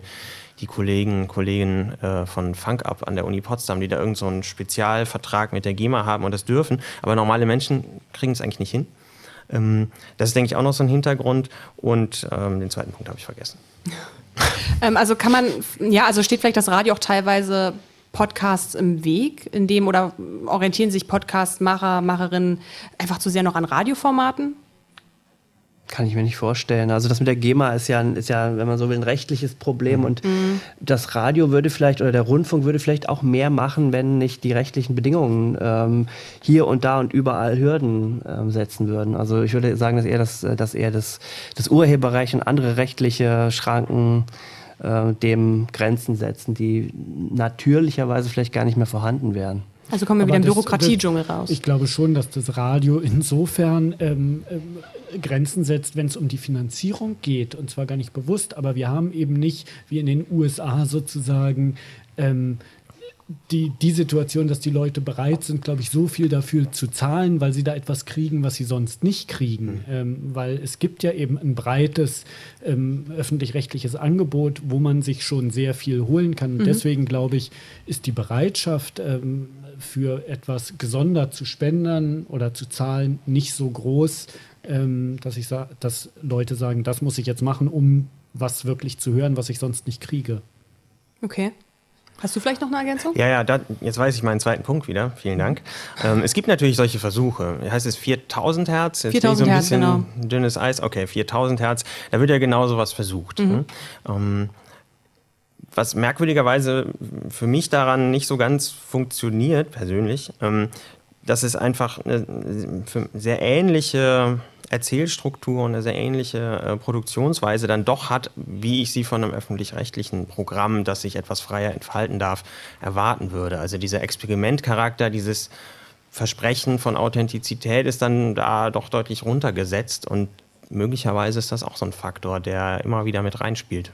die Kollegen, Kollegen äh, von Funk Up an der Uni Potsdam, die da irgendeinen so Spezialvertrag mit der GEMA haben und das dürfen. Aber normale Menschen kriegen es eigentlich nicht hin. Ähm, das ist, denke ich, auch noch so ein Hintergrund. Und ähm, den zweiten Punkt habe ich vergessen. ähm, also kann man, ja, also steht vielleicht das Radio auch teilweise Podcasts im Weg, in dem oder orientieren sich Podcastmacher, Macherinnen einfach zu sehr noch an Radioformaten? Kann ich mir nicht vorstellen. Also das mit der GEMA ist ja, ist ja, wenn man so will, ein rechtliches Problem. Und mhm. das Radio würde vielleicht oder der Rundfunk würde vielleicht auch mehr machen, wenn nicht die rechtlichen Bedingungen ähm, hier und da und überall Hürden ähm, setzen würden. Also ich würde sagen, dass eher das, dass eher das, das Urheberrecht und andere rechtliche Schranken äh, dem Grenzen setzen, die natürlicherweise vielleicht gar nicht mehr vorhanden wären. Also kommen wir wieder im Bürokratiedschungel raus. Ich glaube schon, dass das Radio insofern ähm, äh, Grenzen setzt, wenn es um die Finanzierung geht. Und zwar gar nicht bewusst, aber wir haben eben nicht, wie in den USA sozusagen, ähm, die, die Situation, dass die Leute bereit sind, glaube ich, so viel dafür zu zahlen, weil sie da etwas kriegen, was sie sonst nicht kriegen. Mhm. Ähm, weil es gibt ja eben ein breites ähm, öffentlich-rechtliches Angebot, wo man sich schon sehr viel holen kann. Mhm. Deswegen, glaube ich, ist die Bereitschaft, ähm, für etwas gesondert zu spenden oder zu zahlen nicht so groß, ähm, dass, ich dass Leute sagen, das muss ich jetzt machen, um was wirklich zu hören, was ich sonst nicht kriege. Okay. Hast du vielleicht noch eine Ergänzung? Ja, ja, da, jetzt weiß ich meinen zweiten Punkt wieder. Vielen Dank. Ähm, es gibt natürlich solche Versuche. Heißt es 4000 Hertz? Jetzt 4000 so ein bisschen Hertz, genau. dünnes Eis. Okay, 4000 Hertz. Da wird ja genau sowas versucht. Mhm. Ne? Ähm, was merkwürdigerweise für mich daran nicht so ganz funktioniert, persönlich, ähm, dass es einfach eine sehr ähnliche Erzählstruktur und eine sehr ähnliche äh, Produktionsweise dann doch hat, wie ich sie von einem öffentlich-rechtlichen Programm, das sich etwas freier entfalten darf, erwarten würde. Also dieser Experimentcharakter, dieses Versprechen von Authentizität ist dann da doch deutlich runtergesetzt und möglicherweise ist das auch so ein Faktor, der immer wieder mit reinspielt.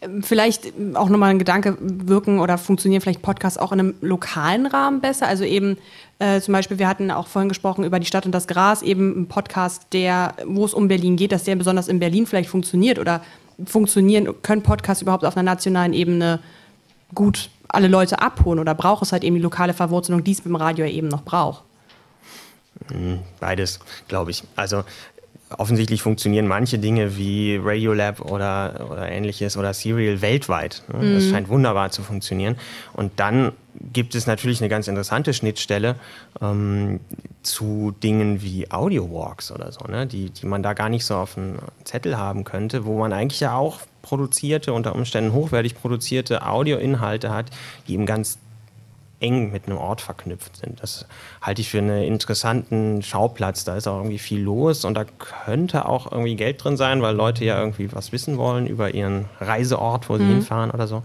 Ähm, vielleicht auch nochmal ein Gedanke wirken oder funktionieren vielleicht Podcasts auch in einem lokalen Rahmen besser? Also eben äh, zum Beispiel, wir hatten auch vorhin gesprochen über die Stadt und das Gras, eben ein Podcast, der, wo es um Berlin geht, dass der besonders in Berlin vielleicht funktioniert oder funktionieren, können Podcasts überhaupt auf einer nationalen Ebene gut alle Leute abholen oder braucht es halt eben die lokale Verwurzelung, die es beim Radio eben noch braucht? Hm, beides, glaube ich. Also offensichtlich funktionieren manche Dinge wie Radiolab oder, oder ähnliches oder Serial weltweit. Ne? Mhm. Das scheint wunderbar zu funktionieren. Und dann gibt es natürlich eine ganz interessante Schnittstelle ähm, zu Dingen wie Audio-Walks oder so, ne? die, die man da gar nicht so auf dem Zettel haben könnte, wo man eigentlich ja auch produzierte, unter Umständen hochwertig produzierte Audioinhalte hat, die eben ganz eng mit einem Ort verknüpft sind. Das halte ich für einen interessanten Schauplatz. Da ist auch irgendwie viel los und da könnte auch irgendwie Geld drin sein, weil Leute ja irgendwie was wissen wollen über ihren Reiseort, wo sie mhm. hinfahren oder so.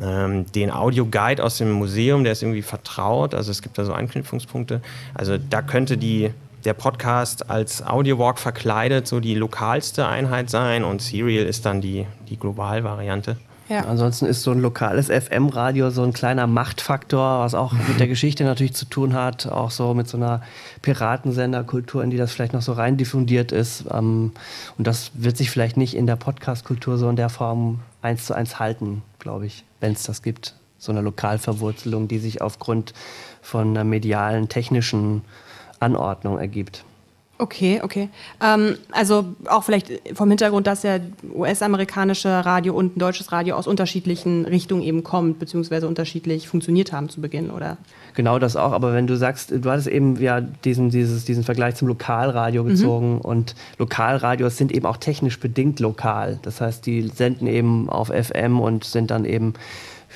Ähm, den Audio-Guide aus dem Museum, der ist irgendwie vertraut, also es gibt da so Anknüpfungspunkte. Also da könnte die, der Podcast als Audio-Walk verkleidet so die lokalste Einheit sein und Serial ist dann die, die Global-Variante. Ja. Ansonsten ist so ein lokales FM-Radio so ein kleiner Machtfaktor, was auch mit der Geschichte natürlich zu tun hat, auch so mit so einer Piratensenderkultur, in die das vielleicht noch so rein diffundiert ist. Ähm, und das wird sich vielleicht nicht in der Podcast-Kultur so in der Form eins zu eins halten, glaube ich, wenn es das gibt. So eine Lokalverwurzelung, die sich aufgrund von einer medialen, technischen Anordnung ergibt. Okay, okay. Ähm, also auch vielleicht vom Hintergrund, dass ja US-amerikanische Radio und ein deutsches Radio aus unterschiedlichen Richtungen eben kommt, beziehungsweise unterschiedlich funktioniert haben zu Beginn, oder? Genau das auch, aber wenn du sagst, du hattest eben ja diesen, dieses, diesen Vergleich zum Lokalradio gezogen mhm. und Lokalradios sind eben auch technisch bedingt lokal. Das heißt, die senden eben auf FM und sind dann eben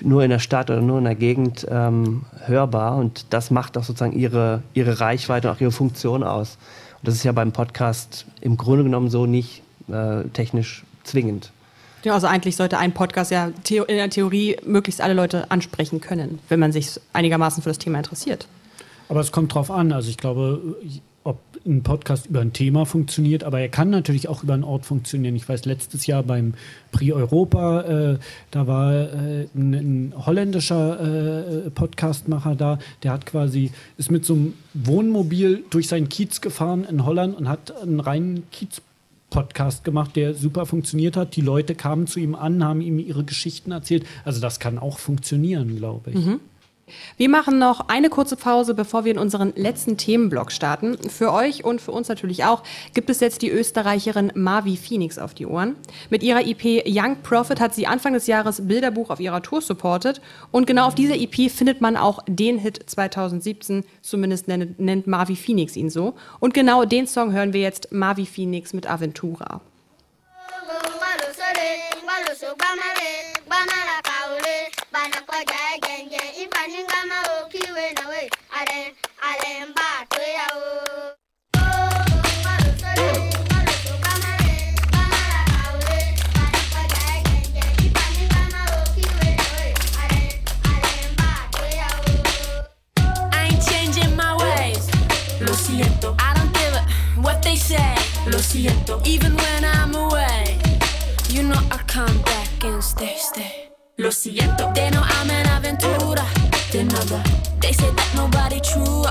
nur in der Stadt oder nur in der Gegend ähm, hörbar und das macht auch sozusagen ihre, ihre Reichweite und auch ihre Funktion aus. Das ist ja beim Podcast im Grunde genommen so nicht äh, technisch zwingend. Ja, also eigentlich sollte ein Podcast ja in der Theorie möglichst alle Leute ansprechen können, wenn man sich einigermaßen für das Thema interessiert. Aber es kommt drauf an. Also ich glaube, ob ein Podcast über ein Thema funktioniert, aber er kann natürlich auch über einen Ort funktionieren. Ich weiß, letztes Jahr beim Prix Europa, äh, da war äh, ein, ein, holländischer äh, Podcastmacher da, der hat quasi, ist mit so einem Wohnmobil durch seinen Kiez gefahren in Holland und hat einen reinen Kiez Podcast gemacht, der super funktioniert hat. Die Leute kamen zu ihm an, haben ihm ihre Geschichten erzählt. Also das kann auch funktionieren, glaube ich. Mhm. Wir machen noch eine kurze Pause, bevor wir in unseren letzten Themenblock starten. Für euch und für uns natürlich auch gibt es jetzt die Österreicherin Mavi Phoenix auf die Ohren. Mit ihrer EP Young Prophet hat sie Anfang des Jahres Bilderbuch auf ihrer Tour supportet. Und genau auf dieser EP findet man auch den Hit 2017, zumindest nennt, nennt Mavi Phoenix ihn so. Und genau den Song hören wir jetzt Mavi Phoenix mit Aventura. anakọjá ẹ̀jẹ̀ǹjẹ̀ changing my ways. náà wẹ̀ àrẹ̀ àrẹ̀. I don't give a what they say. Lo siento. Even when I'm away, you know I come back and stay, stay. Lo siento, they know I'm an aventura. De nada, they say that nobody true.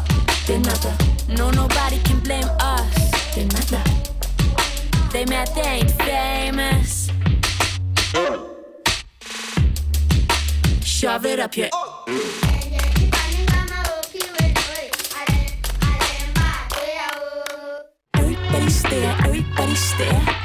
De nada, no nobody can blame us. De nada, they mad they ain't famous. Shove it up here. Everybody stare, everybody stare.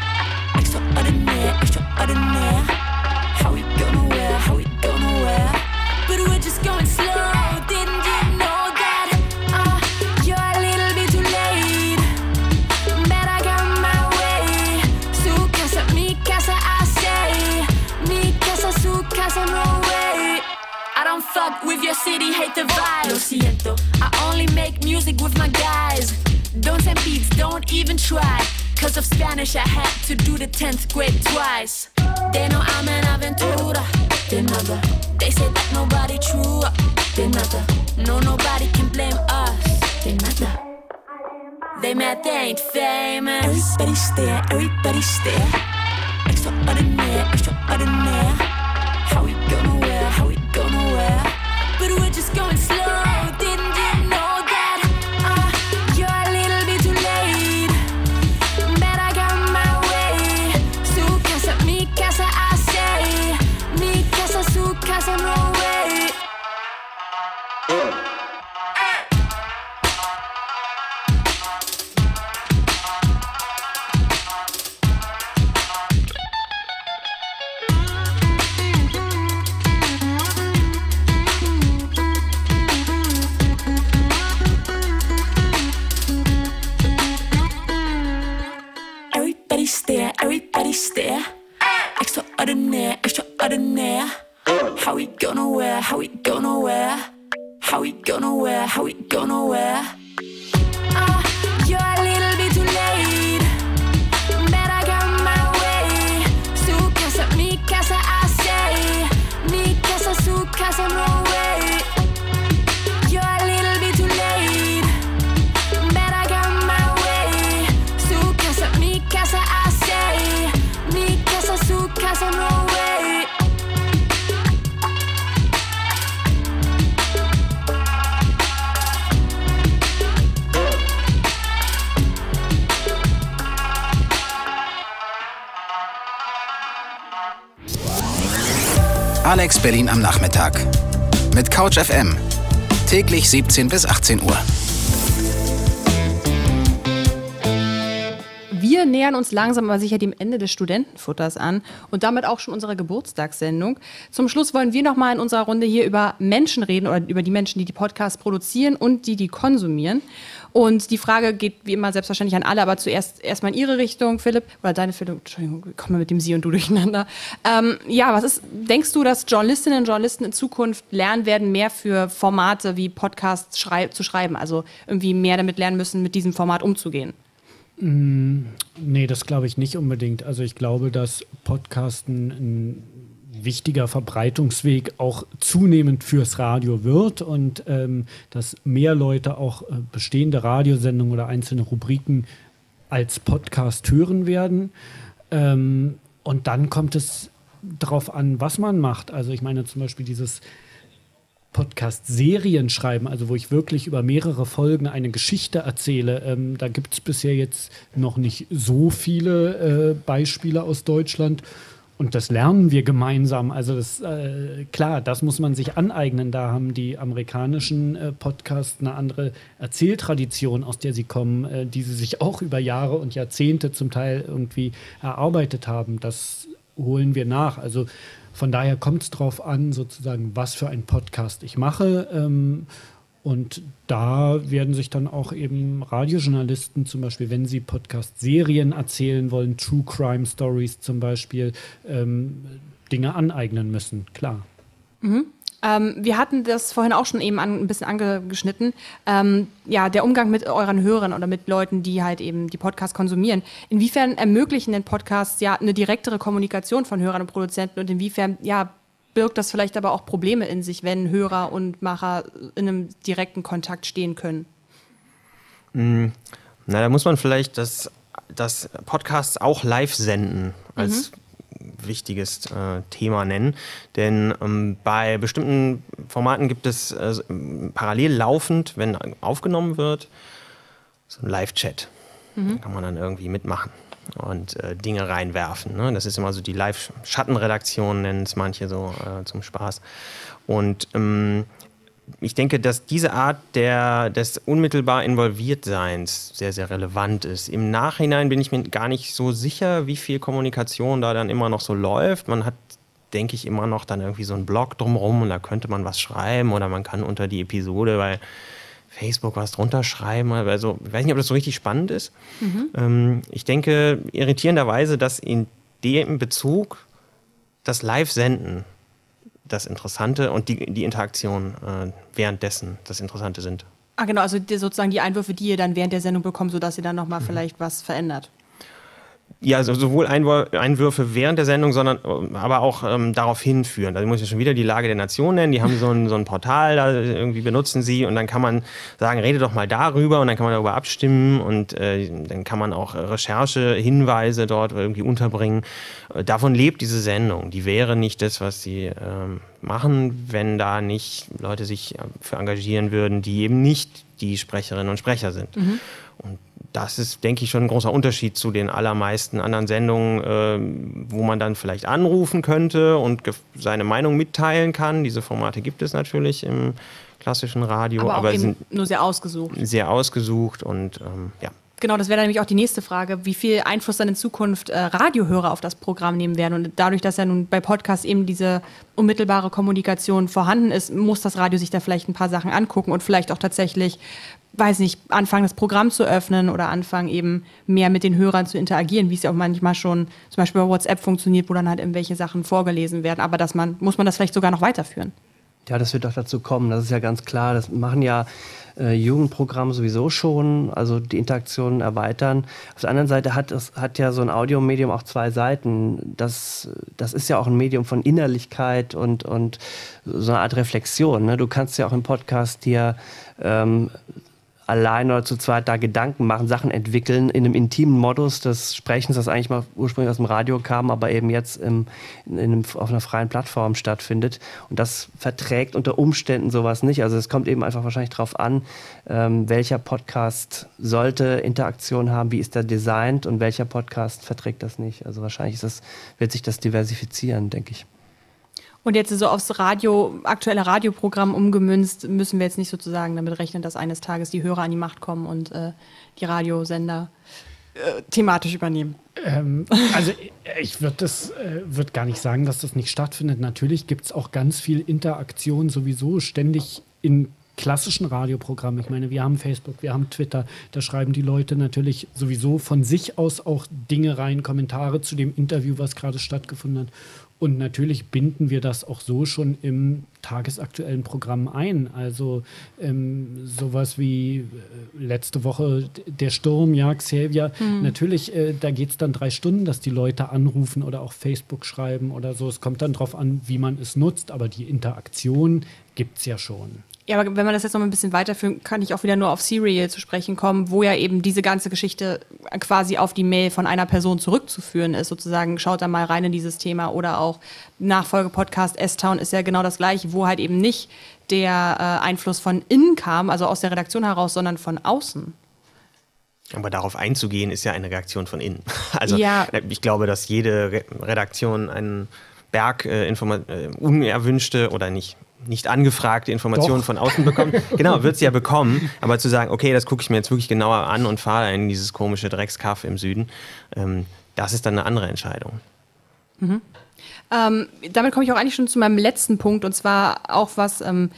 Even try. Cause of Spanish, I had to do the 10th grade twice. They know I'm an aventura. De nada. They say that nobody true. De nada. No, nobody can blame us. De nada. They mad they ain't famous. Everybody stare, everybody stare. Extraordinaire, extraordinaire. How we go nowhere, how we go nowhere. how we gonna wear? How we gonna wear? How we gonna wear? Alex Berlin am Nachmittag. Mit Couch FM. Täglich 17 bis 18 Uhr. Wir nähern uns langsam aber sicher dem Ende des Studentenfutters an und damit auch schon unserer Geburtstagssendung. Zum Schluss wollen wir noch mal in unserer Runde hier über Menschen reden oder über die Menschen, die die Podcasts produzieren und die die konsumieren. Und die Frage geht wie immer selbstverständlich an alle, aber zuerst erstmal in Ihre Richtung, Philipp, oder deine Richtung, Entschuldigung, ich komme mit dem Sie und Du durcheinander. Ähm, ja, was ist, denkst du, dass Journalistinnen und Journalisten in Zukunft lernen werden, mehr für Formate wie Podcasts schrei zu schreiben? Also irgendwie mehr damit lernen müssen, mit diesem Format umzugehen? Mm, nee, das glaube ich nicht unbedingt. Also ich glaube, dass Podcasten ein wichtiger Verbreitungsweg auch zunehmend fürs Radio wird und ähm, dass mehr Leute auch äh, bestehende Radiosendungen oder einzelne Rubriken als Podcast hören werden. Ähm, und dann kommt es darauf an, was man macht. Also ich meine zum Beispiel dieses Podcast-Serien schreiben, also wo ich wirklich über mehrere Folgen eine Geschichte erzähle. Ähm, da gibt es bisher jetzt noch nicht so viele äh, Beispiele aus Deutschland. Und das lernen wir gemeinsam. Also das, äh, klar, das muss man sich aneignen. Da haben die amerikanischen äh, Podcasts eine andere Erzähltradition, aus der sie kommen, äh, die sie sich auch über Jahre und Jahrzehnte zum Teil irgendwie erarbeitet haben. Das holen wir nach. Also von daher kommt es darauf an, sozusagen, was für ein Podcast ich mache. Ähm, und da werden sich dann auch eben Radiojournalisten zum Beispiel, wenn sie Podcast-Serien erzählen wollen, True Crime Stories zum Beispiel, ähm, Dinge aneignen müssen, klar. Mhm. Ähm, wir hatten das vorhin auch schon eben an, ein bisschen angeschnitten. Ähm, ja, der Umgang mit euren Hörern oder mit Leuten, die halt eben die Podcasts konsumieren. Inwiefern ermöglichen denn Podcasts ja eine direktere Kommunikation von Hörern und Produzenten und inwiefern ja birgt das vielleicht aber auch Probleme in sich, wenn Hörer und Macher in einem direkten Kontakt stehen können? Mm, na, da muss man vielleicht das, das Podcasts auch live senden als mhm. wichtiges äh, Thema nennen. Denn ähm, bei bestimmten Formaten gibt es äh, parallel laufend, wenn aufgenommen wird, so ein Live-Chat. Mhm. Da kann man dann irgendwie mitmachen und äh, Dinge reinwerfen. Ne? Das ist immer so die Live-Schattenredaktion, nennen es manche so äh, zum Spaß. Und ähm, ich denke, dass diese Art der, des unmittelbar Involviertseins sehr, sehr relevant ist. Im Nachhinein bin ich mir gar nicht so sicher, wie viel Kommunikation da dann immer noch so läuft. Man hat, denke ich, immer noch dann irgendwie so einen Blog drumherum und da könnte man was schreiben oder man kann unter die Episode, weil Facebook was drunter schreiben. Also, ich weiß nicht, ob das so richtig spannend ist. Mhm. Ähm, ich denke irritierenderweise, dass in dem Bezug das Live-Senden das Interessante und die, die Interaktion äh, währenddessen das Interessante sind. Ah, genau, also die, sozusagen die Einwürfe, die ihr dann während der Sendung bekommt, sodass ihr dann nochmal mhm. vielleicht was verändert. Ja, sowohl Einwürfe während der Sendung, sondern äh, aber auch ähm, darauf hinführen. Da muss ich schon wieder die Lage der Nation nennen. Die haben so ein, so ein Portal, da irgendwie benutzen sie und dann kann man sagen, rede doch mal darüber und dann kann man darüber abstimmen und äh, dann kann man auch Recherchehinweise dort irgendwie unterbringen. Äh, davon lebt diese Sendung. Die wäre nicht das, was sie ähm, machen, wenn da nicht Leute sich äh, für engagieren würden, die eben nicht die Sprecherinnen und Sprecher sind. Mhm. Und das ist, denke ich, schon ein großer Unterschied zu den allermeisten anderen Sendungen, äh, wo man dann vielleicht anrufen könnte und seine Meinung mitteilen kann. Diese Formate gibt es natürlich im klassischen Radio, aber, aber sind nur sehr ausgesucht. Sehr ausgesucht und ähm, ja. Genau, das wäre nämlich auch die nächste Frage, wie viel Einfluss dann in Zukunft äh, Radiohörer auf das Programm nehmen werden. Und dadurch, dass ja nun bei Podcasts eben diese unmittelbare Kommunikation vorhanden ist, muss das Radio sich da vielleicht ein paar Sachen angucken und vielleicht auch tatsächlich weiß nicht, anfangen, das Programm zu öffnen oder anfangen, eben mehr mit den Hörern zu interagieren, wie es ja auch manchmal schon zum Beispiel bei WhatsApp funktioniert, wo dann halt irgendwelche Sachen vorgelesen werden. Aber dass man, muss man das vielleicht sogar noch weiterführen? Ja, das wird doch dazu kommen, das ist ja ganz klar. Das machen ja äh, Jugendprogramme sowieso schon, also die Interaktionen erweitern. Auf der anderen Seite hat, es, hat ja so ein Audiomedium auch zwei Seiten. Das, das ist ja auch ein Medium von Innerlichkeit und, und so eine Art Reflexion. Ne? Du kannst ja auch im Podcast dir ähm, allein oder zu zweit da Gedanken machen, Sachen entwickeln in einem intimen Modus des Sprechens, das eigentlich mal ursprünglich aus dem Radio kam, aber eben jetzt im, in einem, auf einer freien Plattform stattfindet. Und das verträgt unter Umständen sowas nicht. Also es kommt eben einfach wahrscheinlich darauf an, ähm, welcher Podcast sollte Interaktion haben, wie ist der designt und welcher Podcast verträgt das nicht. Also wahrscheinlich das, wird sich das diversifizieren, denke ich. Und jetzt so aufs Radio, aktuelle Radioprogramm umgemünzt, müssen wir jetzt nicht sozusagen damit rechnen, dass eines Tages die Hörer an die Macht kommen und äh, die Radiosender äh, thematisch übernehmen. Ähm, also ich würde das äh, würd gar nicht sagen, dass das nicht stattfindet. Natürlich gibt es auch ganz viel Interaktion sowieso ständig in klassischen Radioprogrammen. Ich meine, wir haben Facebook, wir haben Twitter, da schreiben die Leute natürlich sowieso von sich aus auch Dinge rein, Kommentare zu dem Interview, was gerade stattgefunden hat. Und natürlich binden wir das auch so schon im tagesaktuellen Programm ein. Also ähm, sowas wie äh, letzte Woche der Sturm, ja, Xavier. Mhm. Natürlich, äh, da geht es dann drei Stunden, dass die Leute anrufen oder auch Facebook schreiben oder so. Es kommt dann darauf an, wie man es nutzt, aber die Interaktion gibt es ja schon. Ja, aber wenn man das jetzt noch ein bisschen weiterführen, kann ich auch wieder nur auf Serial zu sprechen kommen, wo ja eben diese ganze Geschichte quasi auf die Mail von einer Person zurückzuführen ist, sozusagen. Schaut da mal rein in dieses Thema oder auch Nachfolgepodcast S-Town ist ja genau das gleiche, wo halt eben nicht der äh, Einfluss von innen kam, also aus der Redaktion heraus, sondern von außen. Aber darauf einzugehen, ist ja eine Reaktion von innen. Also ja. ich glaube, dass jede Redaktion einen Berg äh, äh, unerwünschte oder nicht nicht angefragte Informationen Doch. von außen bekommt. genau, wird sie ja bekommen. Aber zu sagen, okay, das gucke ich mir jetzt wirklich genauer an und fahre in dieses komische Dreckskaff im Süden, ähm, das ist dann eine andere Entscheidung. Mhm. Ähm, damit komme ich auch eigentlich schon zu meinem letzten Punkt und zwar auch was, ähm,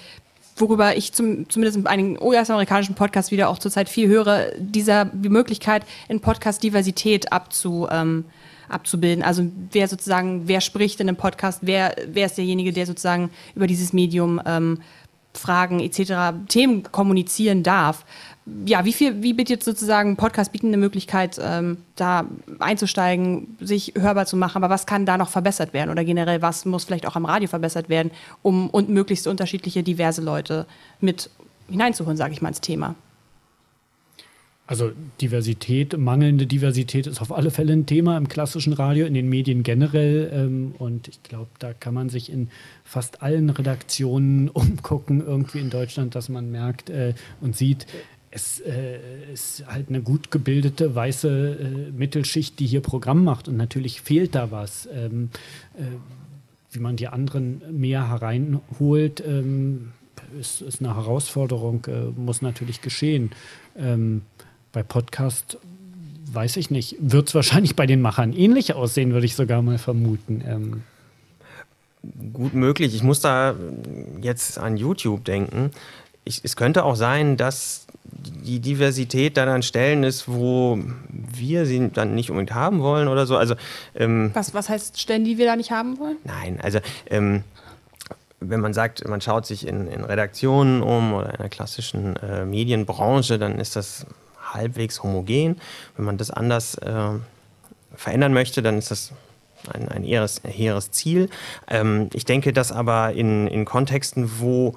worüber ich zum, zumindest in einigen US-amerikanischen Podcasts wieder auch zurzeit viel höre, dieser die Möglichkeit, in Podcast Diversität abzu, ähm, abzubilden. Also wer sozusagen, wer spricht in einem Podcast, wer, wer ist derjenige, der sozusagen über dieses Medium ähm, Fragen etc., Themen kommunizieren darf. Ja, wie viel, wie bietet sozusagen Podcast bieten eine Möglichkeit, ähm, da einzusteigen, sich hörbar zu machen, aber was kann da noch verbessert werden oder generell, was muss vielleicht auch am Radio verbessert werden, um und möglichst unterschiedliche, diverse Leute mit hineinzuholen, sage ich mal, ins Thema? Also Diversität, mangelnde Diversität ist auf alle Fälle ein Thema im klassischen Radio, in den Medien generell. Ähm, und ich glaube, da kann man sich in fast allen Redaktionen umgucken, irgendwie in Deutschland, dass man merkt äh, und sieht, es äh, ist halt eine gut gebildete weiße äh, Mittelschicht, die hier Programm macht. Und natürlich fehlt da was. Ähm, äh, wie man die anderen mehr hereinholt, ähm, ist, ist, eine Herausforderung, äh, muss natürlich geschehen. Ähm, bei Podcast weiß ich nicht. Wird es wahrscheinlich bei den Machern ähnlich aussehen, würde ich sogar mal vermuten. Ähm. Gut möglich. Ich muss da jetzt an YouTube denken. Ich, es könnte auch sein, dass die Diversität dann an Stellen ist, wo wir sie dann nicht unbedingt haben wollen oder so. Also, ähm, was, was heißt Stellen, die wir da nicht haben wollen? Nein, also ähm, wenn man sagt, man schaut sich in, in Redaktionen um oder in der klassischen äh, Medienbranche, dann ist das halbwegs homogen. Wenn man das anders äh, verändern möchte, dann ist das ein, ein hehres, hehres Ziel. Ähm, ich denke, dass aber in, in Kontexten, wo,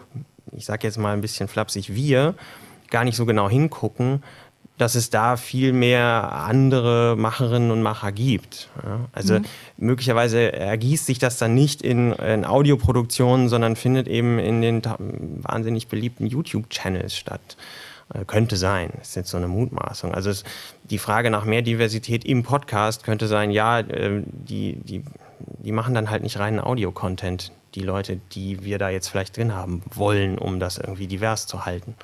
ich sage jetzt mal ein bisschen flapsig, wir gar nicht so genau hingucken, dass es da viel mehr andere Macherinnen und Macher gibt. Ja, also mhm. möglicherweise ergießt sich das dann nicht in, in Audioproduktionen, sondern findet eben in den wahnsinnig beliebten YouTube-Channels statt. Äh, könnte sein. Das ist jetzt so eine Mutmaßung. Also es, die Frage nach mehr Diversität im Podcast könnte sein, ja, äh, die, die, die machen dann halt nicht reinen Audio-Content, die Leute, die wir da jetzt vielleicht drin haben wollen, um das irgendwie divers zu halten.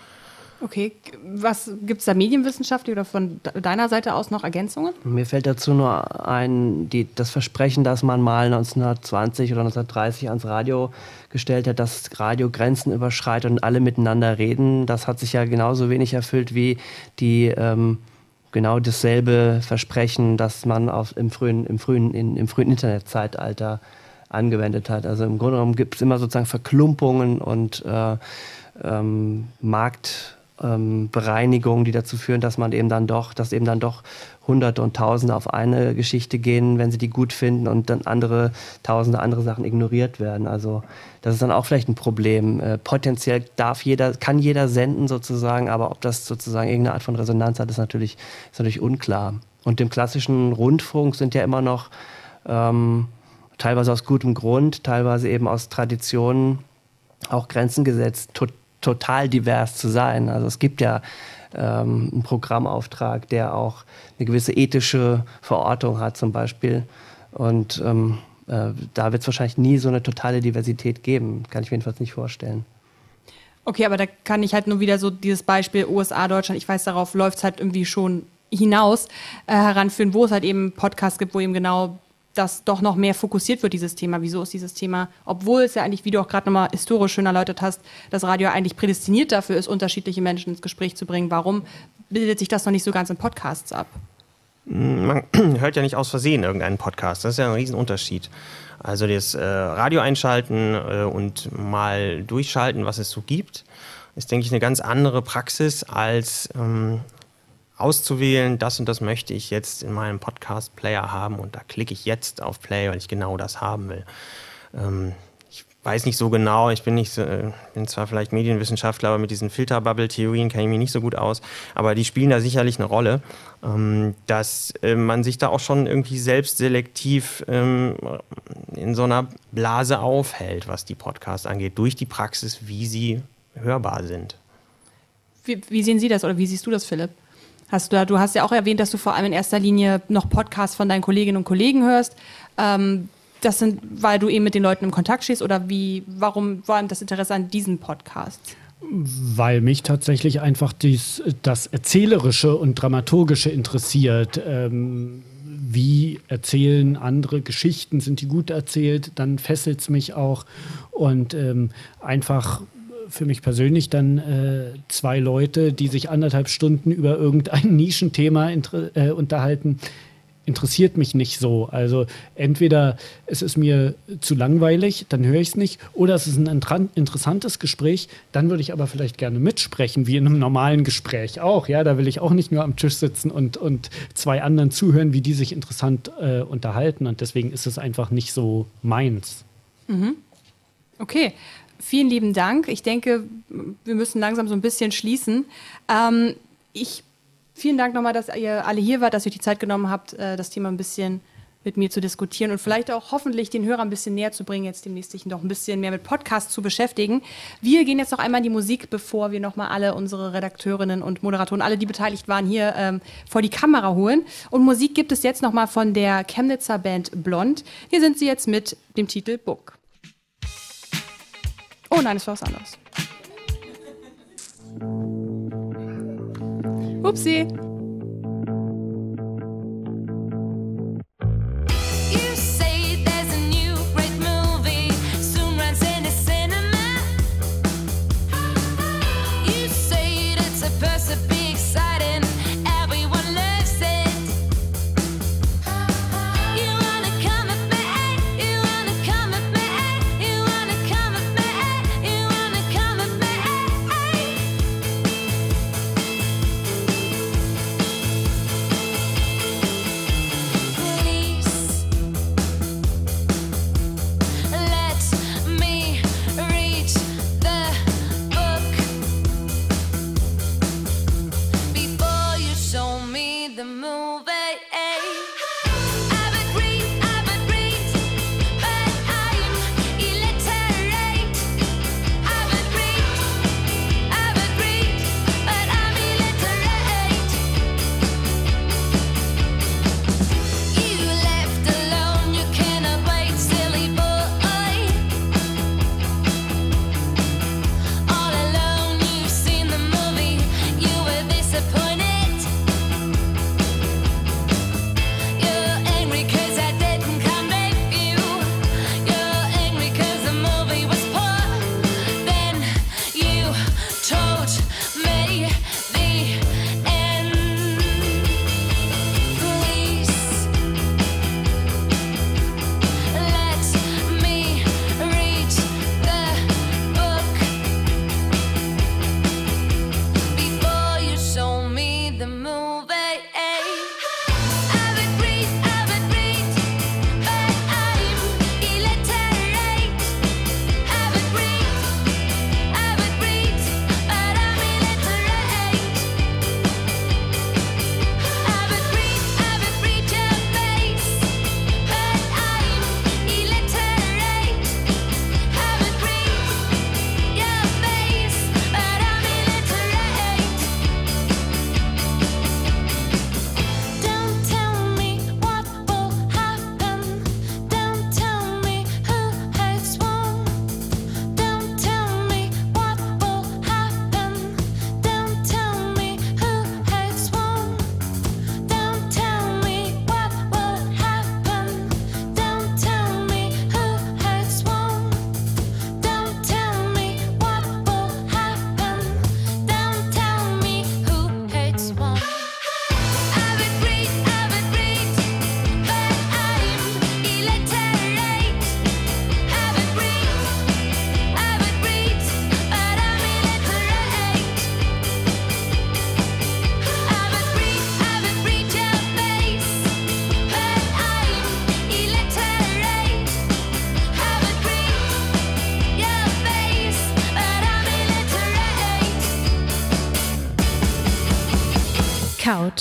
Okay, was gibt es da medienwissenschaftlich oder von deiner Seite aus noch Ergänzungen? Mir fällt dazu nur ein, die, das Versprechen, das man mal 1920 oder 1930 ans Radio gestellt hat, dass Radio Grenzen überschreitet und alle miteinander reden. Das hat sich ja genauso wenig erfüllt wie die ähm, genau dasselbe Versprechen, das man auf, im, frühen, im, frühen, in, im frühen Internetzeitalter angewendet hat. Also im Grunde genommen gibt es immer sozusagen Verklumpungen und äh, ähm, Markt ähm, Bereinigungen, die dazu führen, dass man eben dann doch, dass eben dann doch Hunderte und Tausende auf eine Geschichte gehen, wenn sie die gut finden und dann andere Tausende andere Sachen ignoriert werden. Also das ist dann auch vielleicht ein Problem. Äh, potenziell darf jeder, kann jeder senden sozusagen, aber ob das sozusagen irgendeine Art von Resonanz hat, ist natürlich, ist natürlich unklar. Und dem klassischen Rundfunk sind ja immer noch ähm, teilweise aus gutem Grund, teilweise eben aus Traditionen auch Grenzen gesetzt. Tot, total divers zu sein. Also es gibt ja ähm, einen Programmauftrag, der auch eine gewisse ethische Verortung hat zum Beispiel. Und ähm, äh, da wird es wahrscheinlich nie so eine totale Diversität geben. Kann ich mir jedenfalls nicht vorstellen. Okay, aber da kann ich halt nur wieder so dieses Beispiel USA, Deutschland, ich weiß, darauf läuft es halt irgendwie schon hinaus äh, heranführen, wo es halt eben Podcasts gibt, wo eben genau das doch noch mehr fokussiert wird, dieses Thema. Wieso ist dieses Thema, obwohl es ja eigentlich, wie du auch gerade nochmal historisch schön erläutert hast, das Radio eigentlich prädestiniert dafür ist, unterschiedliche Menschen ins Gespräch zu bringen. Warum bildet sich das noch nicht so ganz in Podcasts ab? Man hört ja nicht aus Versehen irgendeinen Podcast. Das ist ja ein Riesenunterschied. Also das äh, Radio einschalten äh, und mal durchschalten, was es so gibt, ist, denke ich, eine ganz andere Praxis als ähm, auszuwählen, das und das möchte ich jetzt in meinem Podcast-Player haben und da klicke ich jetzt auf Play, weil ich genau das haben will. Ähm, ich weiß nicht so genau, ich bin nicht so, äh, bin zwar vielleicht Medienwissenschaftler, aber mit diesen Filterbubble-Theorien kenne ich mich nicht so gut aus, aber die spielen da sicherlich eine Rolle, ähm, dass äh, man sich da auch schon irgendwie selbst selektiv ähm, in so einer Blase aufhält, was die Podcasts angeht, durch die Praxis, wie sie hörbar sind. Wie, wie sehen Sie das oder wie siehst du das, Philipp? Hast du, du hast ja auch erwähnt, dass du vor allem in erster Linie noch Podcasts von deinen Kolleginnen und Kollegen hörst. Ähm, das sind, weil du eben mit den Leuten im Kontakt stehst oder wie, warum war das Interesse an diesen Podcasts? Weil mich tatsächlich einfach dies, das Erzählerische und Dramaturgische interessiert. Ähm, wie erzählen andere Geschichten? Sind die gut erzählt? Dann fesselt es mich auch. Und ähm, einfach für mich persönlich dann äh, zwei Leute, die sich anderthalb Stunden über irgendein Nischenthema äh, unterhalten, interessiert mich nicht so. Also entweder es ist mir zu langweilig, dann höre ich es nicht, oder es ist ein interessantes Gespräch, dann würde ich aber vielleicht gerne mitsprechen, wie in einem normalen Gespräch auch. Ja, da will ich auch nicht nur am Tisch sitzen und, und zwei anderen zuhören, wie die sich interessant äh, unterhalten. Und deswegen ist es einfach nicht so meins. Mhm. Okay. Vielen lieben Dank. Ich denke, wir müssen langsam so ein bisschen schließen. Ähm, ich, vielen Dank nochmal, dass ihr alle hier wart, dass ihr die Zeit genommen habt, äh, das Thema ein bisschen mit mir zu diskutieren und vielleicht auch hoffentlich den Hörer ein bisschen näher zu bringen, jetzt demnächst sich noch ein bisschen mehr mit Podcasts zu beschäftigen. Wir gehen jetzt noch einmal in die Musik, bevor wir nochmal alle unsere Redakteurinnen und Moderatoren, alle, die beteiligt waren, hier ähm, vor die Kamera holen. Und Musik gibt es jetzt nochmal von der Chemnitzer Band Blond. Hier sind sie jetzt mit dem Titel Book. Oh nein, es war was anderes. Upsi.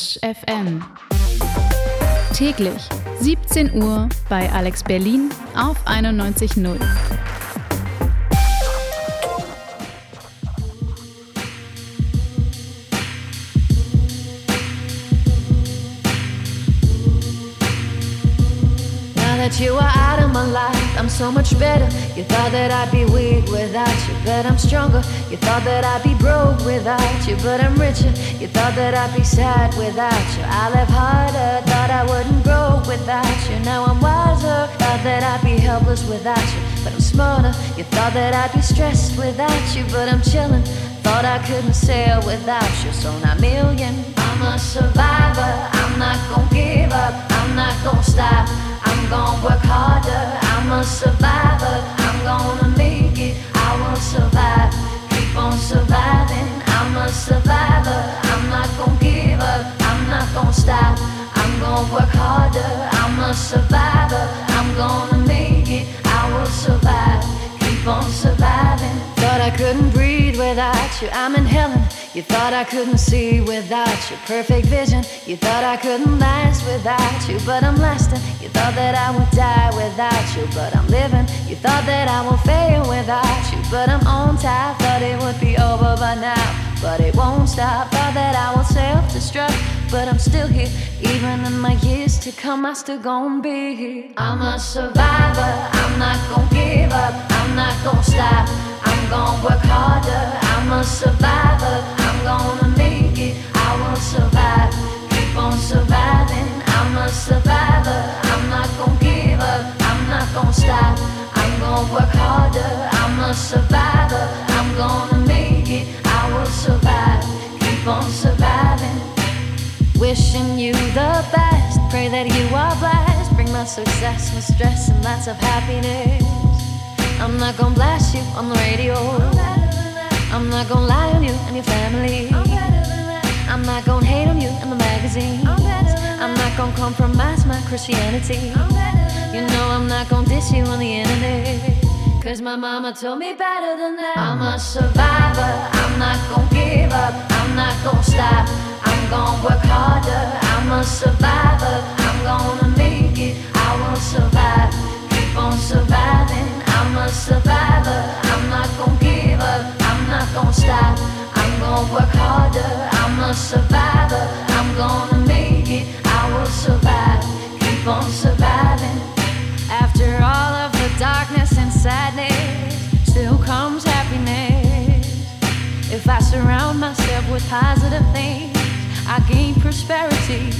Couch FM. Täglich 17 Uhr bei Alex Berlin auf 91.0. that you are out of my life. I'm so much better. You thought that I'd be weak without you, but I'm stronger. You thought that I'd be broke without you, but I'm richer. You thought that I'd be sad without you. I live harder, thought I wouldn't grow without you. Now I'm wiser. Thought that I'd be helpless without you, but I'm smarter. You thought that I'd be stressed without you, but I'm chilling. Thought I couldn't sail without you, so now million. I'm a survivor. I'm not gonna give up. I'm not gonna stop. I'm gonna work harder. I'm a survivor. I'm gonna make it. I will survive. Keep on surviving. I'm a survivor. I'm not gonna give up. I'm not gonna stop. I'm gonna work harder. I'm a survivor. I'm gonna make it. I will survive. Keep on surviving. I couldn't breathe without you. I'm in. You thought I couldn't see without your perfect vision. You thought I couldn't last without you, but I'm lasting. You thought that I would die without you, but I'm living. You thought that I will fail without you, but I'm on top. Thought it would be over by now, but it won't stop. Thought that I will self-destruct, but I'm still here. Even in my years to come, I still gonna be here. I'm a survivor. I'm not gonna give up. I'm not gonna stop. I'm gonna work harder. I'm a survivor. I'm gonna make it. I will survive. Keep on surviving. I'm a survivor. I'm not gonna give up. I'm not gonna stop. I'm gonna work harder. I'm a survivor. I'm gonna make it. Survive. Keep on surviving. Wishing you the best. Pray that you are blessed. Bring my success with stress and lots of happiness. I'm not gonna blast you on the radio. I'm not gonna lie on you and your family. I'm not gonna hate on you in the magazines. I'm not gonna compromise my Christianity. You know I'm not gonna diss you on the internet. Cause my mama told me better than that. I'm a survivor. I'm not gonna give up. I'm not gonna stop. I'm gonna work harder. I'm a survivor. I'm gonna make it. I will survive. Keep on surviving. I'm a survivor. I'm not gonna give up. I'm not gonna stop. I'm gonna work harder. I'm a survivor. I'm gonna make it. I will survive. Keep on surviving. sadness, still comes happiness. If I surround myself with positive things, I gain prosperity.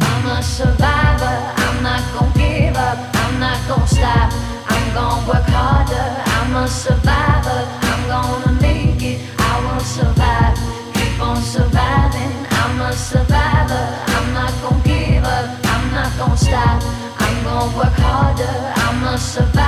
I'm a survivor, I'm not gonna give up, I'm not gonna stop, I'm gonna work harder. I'm a survivor, I'm gonna make it, I will survive, keep on surviving. I'm a survivor, I'm not gonna give up, I'm not gonna stop, I'm gonna work harder. I'm a survivor.